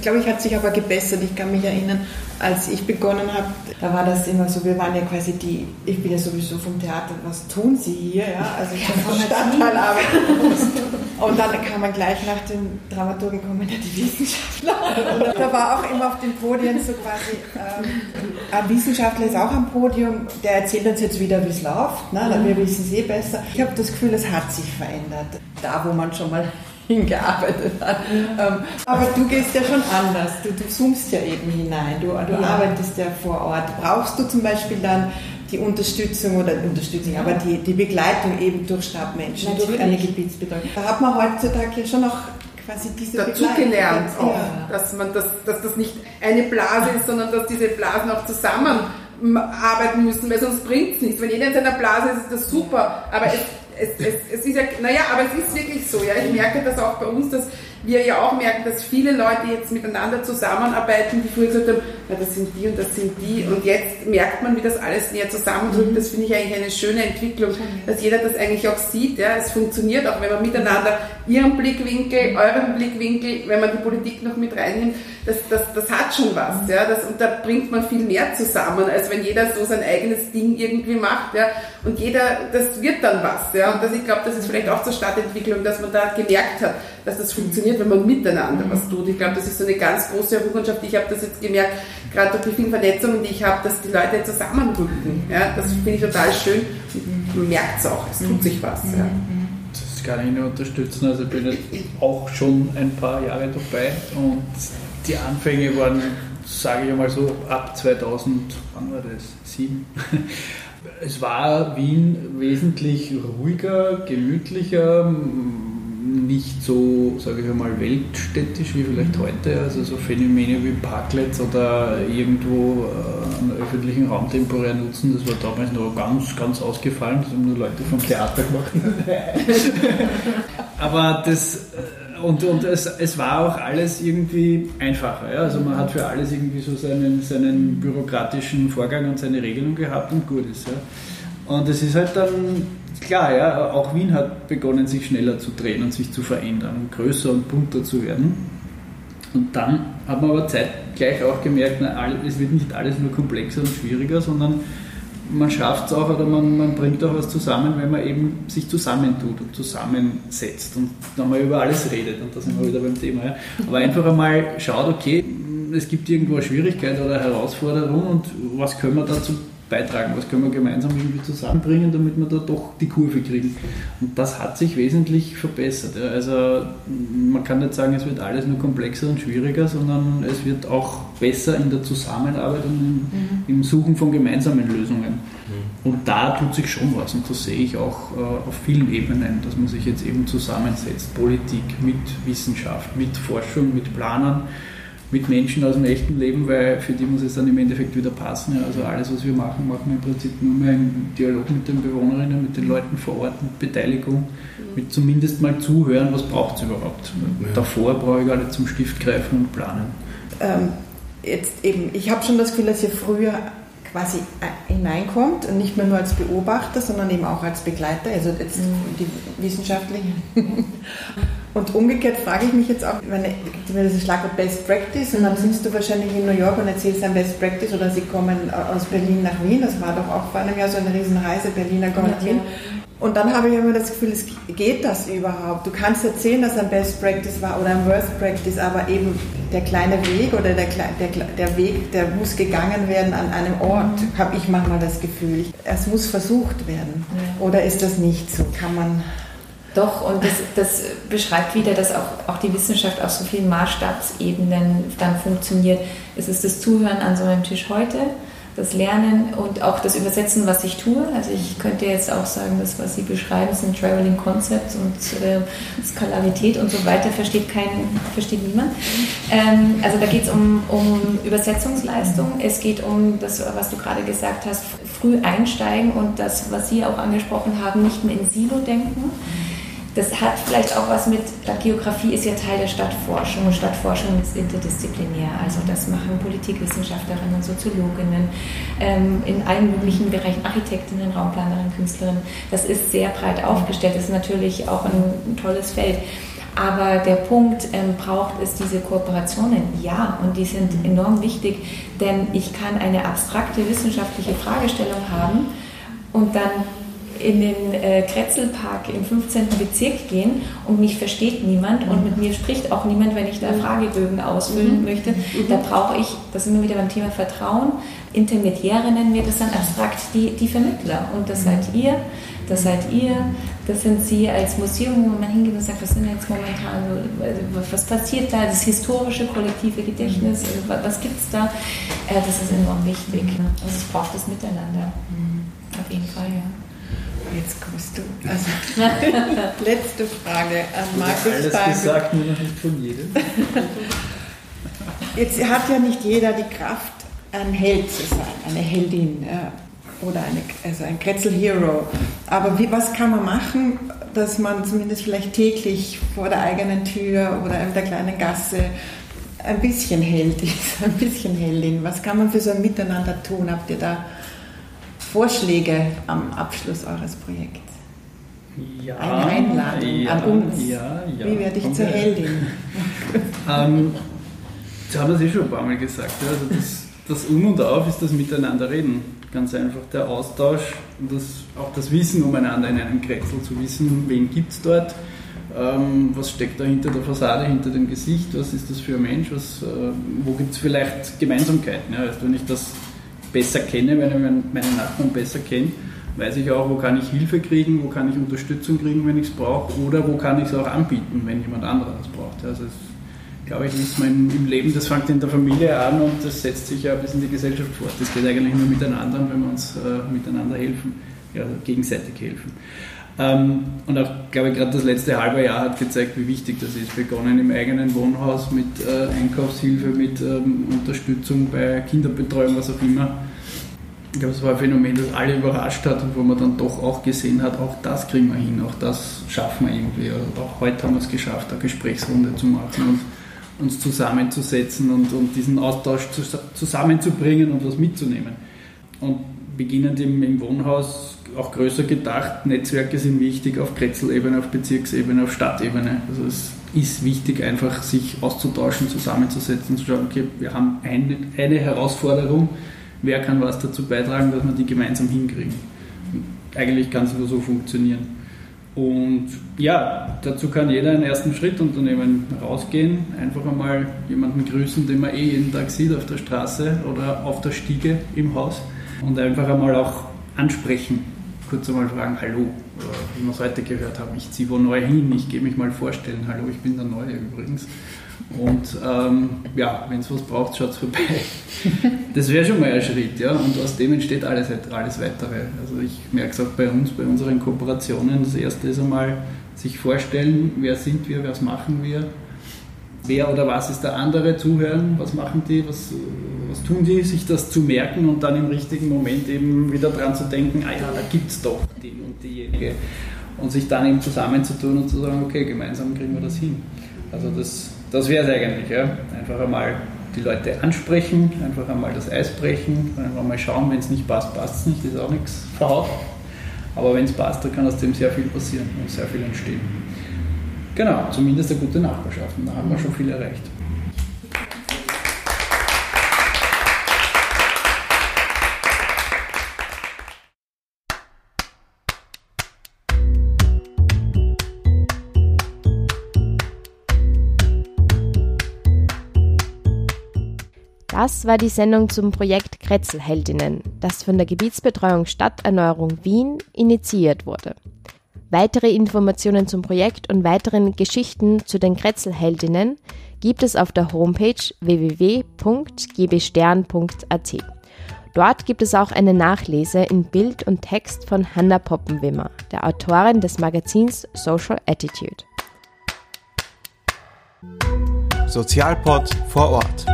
glaube ich, hat sich aber gebessert. Ich kann mich erinnern, als ich begonnen habe, da war das immer so, wir waren ja quasi die, ich bin ja sowieso vom Theater, was tun Sie hier? Ja, also ich ja, vom Stadtteilarbeit. Und dann kam man gleich nach dem Dramaturgen kommen ja die Wissenschaftler. Und da war auch immer auf den Podien so quasi, ähm, ein Wissenschaftler ist auch am Podium, der erzählt uns jetzt wieder, wie es läuft. Ne? Wir wissen es eh besser. Ich habe das Gefühl, es hat sich verändert. Da, wo man schon mal hingearbeitet hat. Ähm, aber du gehst ja schon anders. Du, du zoomst ja eben hinein. Du, du ja. arbeitest ja vor Ort. Brauchst du zum Beispiel dann die Unterstützung oder Unterstützung, aber die, die Begleitung eben durch Stabmenschen, Natürlich. durch eine Gebietsbetreuung. Da hat man heutzutage ja schon noch quasi diese dazu gelernt auch, ja. dass man das, dass das nicht eine Blase ist, sondern dass diese Blasen auch zusammenarbeiten müssen, weil sonst bringt es nichts. Wenn jeder in seiner Blase ist, ist das super, aber es es, es, es ist ja, naja, aber es ist wirklich so, ja. Ich merke das auch bei uns, dass wir ja auch merken, dass viele Leute jetzt miteinander zusammenarbeiten, die früher gesagt haben, ja, das sind die und das sind die. Und jetzt merkt man, wie das alles näher zusammendrückt. Das finde ich eigentlich eine schöne Entwicklung, dass jeder das eigentlich auch sieht. Ja. Es funktioniert auch, wenn man miteinander ihren Blickwinkel, euren Blickwinkel, wenn man die Politik noch mit reinnimmt, das, das, das hat schon was. Ja. Das, und da bringt man viel mehr zusammen, als wenn jeder so sein eigenes Ding irgendwie macht. Ja. Und jeder, das wird dann was. Ja. Und das, ich glaube, das ist vielleicht auch zur Stadtentwicklung, dass man da gemerkt hat, dass das funktioniert, wenn man miteinander was tut. Ich glaube, das ist so eine ganz große Errungenschaft. Ich habe das jetzt gemerkt, gerade durch die vielen Vernetzungen, die ich habe, dass die Leute zusammenrücken. Ja, das finde ich total schön. Und man merkt es auch, es tut sich was. Ja. Das kann ich nur unterstützen. Also ich bin jetzt auch schon ein paar Jahre dabei und die Anfänge waren, sage ich mal so, ab 2000, wann war das? Sieben. Es war Wien wesentlich ruhiger, gemütlicher, nicht so, sage ich einmal, weltstädtisch wie vielleicht heute. Also so Phänomene wie Parklets oder irgendwo äh, einen öffentlichen Raum temporär nutzen, das war damals noch ganz, ganz ausgefallen. Das haben nur Leute vom Theater gemacht. Aber das, und, und es, es war auch alles irgendwie einfacher. Ja? Also man hat für alles irgendwie so seinen, seinen bürokratischen Vorgang und seine Regelung gehabt und gut ist. Ja? Und es ist halt dann klar, ja, auch Wien hat begonnen, sich schneller zu drehen und sich zu verändern größer und bunter zu werden. Und dann hat man aber zeitgleich auch gemerkt, na, es wird nicht alles nur komplexer und schwieriger, sondern man schafft es auch oder man, man, bringt auch was zusammen, wenn man eben sich zusammentut und zusammensetzt und dann mal über alles redet. Und da sind wir wieder beim Thema. Ja. Aber einfach einmal schaut, okay, es gibt irgendwo eine Schwierigkeit oder eine Herausforderung und was können wir dazu beitragen, was können wir gemeinsam irgendwie zusammenbringen, damit wir da doch die Kurve kriegen. Und das hat sich wesentlich verbessert. Also man kann nicht sagen, es wird alles nur komplexer und schwieriger, sondern es wird auch besser in der Zusammenarbeit und im, mhm. im Suchen von gemeinsamen Lösungen. Mhm. Und da tut sich schon was und das sehe ich auch äh, auf vielen Ebenen, dass man sich jetzt eben zusammensetzt, Politik mit Wissenschaft, mit Forschung, mit Planern mit Menschen aus dem echten Leben, weil für die muss es dann im Endeffekt wieder passen. Ja. Also alles, was wir machen, machen wir im Prinzip nur mehr im Dialog mit den Bewohnerinnen, mit den Leuten vor Ort, mit Beteiligung, mit zumindest mal zuhören, was braucht es überhaupt. Ja. Davor brauche ich gar nicht zum Stift greifen und planen. Ähm, jetzt eben, ich habe schon das Gefühl, dass ihr früher quasi hineinkommt und nicht mehr nur als Beobachter, sondern eben auch als Begleiter, also jetzt mhm. die Wissenschaftlichen. Und umgekehrt frage ich mich jetzt auch, wenn das Schlagwort Best Practice und dann sitzt du wahrscheinlich in New York und erzählst ein Best Practice oder sie kommen aus Berlin nach Wien, das war doch auch vor einem Jahr so eine Riesenreise, Berliner kommen nach Wien. Und dann habe ich immer das Gefühl, es geht das überhaupt? Du kannst erzählen, dass ein Best Practice war oder ein Worst Practice, aber eben der kleine Weg oder der, der, der Weg, der muss gegangen werden an einem Ort, mhm. habe ich manchmal das Gefühl. Es muss versucht werden. Oder ist das nicht so? Kann man doch, und das, das, beschreibt wieder, dass auch, auch die Wissenschaft auf so vielen Maßstabsebenen dann funktioniert. Es ist das Zuhören an so einem Tisch heute, das Lernen und auch das Übersetzen, was ich tue. Also ich könnte jetzt auch sagen, das, was Sie beschreiben, sind Traveling Concepts und äh, Skalarität und so weiter, versteht, kein, versteht niemand. Ähm, also da geht es um, um Übersetzungsleistung, es geht um das, was du gerade gesagt hast, früh einsteigen und das, was Sie auch angesprochen haben, nicht mehr in Silo denken das hat vielleicht auch was mit, Geografie ist ja Teil der Stadtforschung und Stadtforschung ist interdisziplinär. Also das machen Politikwissenschaftlerinnen, Soziologinnen, ähm, in allen möglichen Bereichen, Architektinnen, Raumplanerinnen, Künstlerinnen. Das ist sehr breit aufgestellt, das ist natürlich auch ein, ein tolles Feld. Aber der Punkt, ähm, braucht es diese Kooperationen? Ja, und die sind enorm wichtig, denn ich kann eine abstrakte wissenschaftliche Fragestellung haben und dann in den äh, Kretzelpark im 15. Bezirk gehen und mich versteht niemand und mit mir spricht auch niemand, wenn ich da Fragebögen ausfüllen mhm. möchte. Mhm. Da brauche ich, das sind wir wieder beim Thema Vertrauen, Intermediäre nennen wir das dann abstrakt, die, die Vermittler. Und das seid ihr, das seid ihr, das sind Sie als Museum, wo man hingeht und sagt, was sind jetzt momentan, was passiert da, das historische kollektive Gedächtnis, also was gibt es da? Äh, das ist enorm wichtig. Also es braucht das Miteinander. Auf jeden Fall, ja. Jetzt kommst du. Also, letzte Frage an Markus Alles gesagt, nur noch nicht von jedem. Jetzt hat ja nicht jeder die Kraft, ein Held zu sein, eine Heldin oder eine, also ein Kretzel-Hero. Aber wie, was kann man machen, dass man zumindest vielleicht täglich vor der eigenen Tür oder in der kleinen Gasse ein bisschen Held ist, ein bisschen Heldin? Was kann man für so ein Miteinander tun? Habt ihr da Vorschläge am Abschluss eures Projekts? Ja, Eine Einladung ja, an uns. Ja, ja, Wie werde ich zur Heldin? ähm, Sie haben das eh schon ein paar Mal gesagt. Also das, das Um und Auf ist das Miteinanderreden. Ganz einfach der Austausch und das, auch das Wissen umeinander in einem Kretzel, zu wissen, wen gibt es dort, ähm, was steckt da hinter der Fassade, hinter dem Gesicht, was ist das für ein Mensch, was, äh, wo gibt es vielleicht Gemeinsamkeiten. Ja? Also wenn ich das besser kenne, wenn ich meinen Nachbarn besser kenne, weiß ich auch, wo kann ich Hilfe kriegen, wo kann ich Unterstützung kriegen, wenn ich es brauche, oder wo kann ich es auch anbieten, wenn jemand anderes das braucht. Also das, glaube ich, ist man im Leben, das fängt in der Familie an und das setzt sich ja bis in die Gesellschaft fort. Das geht eigentlich nur miteinander, wenn wir uns äh, miteinander helfen, ja, gegenseitig helfen. Ähm, und auch, glaube ich, gerade das letzte halbe Jahr hat gezeigt, wie wichtig das ist. Begonnen im eigenen Wohnhaus mit äh, Einkaufshilfe, mit ähm, Unterstützung bei Kinderbetreuung, was auch immer. ich glaube, es war ein Phänomen, das alle überrascht hat und wo man dann doch auch gesehen hat, auch das kriegen wir hin, auch das schaffen wir irgendwie. Auch heute haben wir es geschafft, eine Gesprächsrunde zu machen und uns zusammenzusetzen und, und diesen Austausch zusammenzubringen und was mitzunehmen. Und beginnend im, im Wohnhaus auch größer gedacht, Netzwerke sind wichtig auf Kretzelebene, auf Bezirksebene, auf Stadtebene. Also es ist wichtig, einfach sich auszutauschen, zusammenzusetzen, zu schauen, okay, wir haben eine, eine Herausforderung, wer kann was dazu beitragen, dass wir die gemeinsam hinkriegen. Eigentlich kann es nur so funktionieren. Und ja, dazu kann jeder einen ersten Schritt unternehmen, rausgehen, einfach einmal jemanden grüßen, den man eh jeden Tag sieht auf der Straße oder auf der Stiege im Haus und einfach einmal auch ansprechen, kurz einmal fragen, hallo, wie wir es heute gehört haben, ich ziehe wo neu hin, ich gehe mich mal vorstellen, hallo, ich bin der Neue übrigens. Und ähm, ja, wenn es was braucht, schaut es vorbei. Das wäre schon mal ein Schritt, ja. Und aus dem entsteht alles, alles Weitere. Also ich merke es auch bei uns, bei unseren Kooperationen. Das erste ist einmal sich vorstellen, wer sind wir, was machen wir, wer oder was ist der andere, zuhören, was machen die, was, was tun die, sich das zu merken und dann im richtigen Moment eben wieder dran zu denken, ah ja, da gibt es doch den und diejenige. Und sich dann eben zusammenzutun und zu sagen, okay, gemeinsam kriegen wir das hin. Also das das wäre es eigentlich. Ja. Einfach einmal die Leute ansprechen, einfach einmal das Eis brechen, einfach mal schauen, wenn es nicht passt, passt es nicht, ist auch nichts verhaut. Aber wenn es passt, dann kann aus dem sehr viel passieren und sehr viel entstehen. Genau, zumindest eine gute Nachbarschaft. Und da haben wir schon viel erreicht. Das war die Sendung zum Projekt Kretzelheldinnen, das von der Gebietsbetreuung Stadterneuerung Wien initiiert wurde. Weitere Informationen zum Projekt und weiteren Geschichten zu den Kretzelheldinnen gibt es auf der Homepage www.gbstern.at. Dort gibt es auch eine Nachlese in Bild und Text von Hanna Poppenwimmer, der Autorin des Magazins Social Attitude. Sozialpod vor Ort.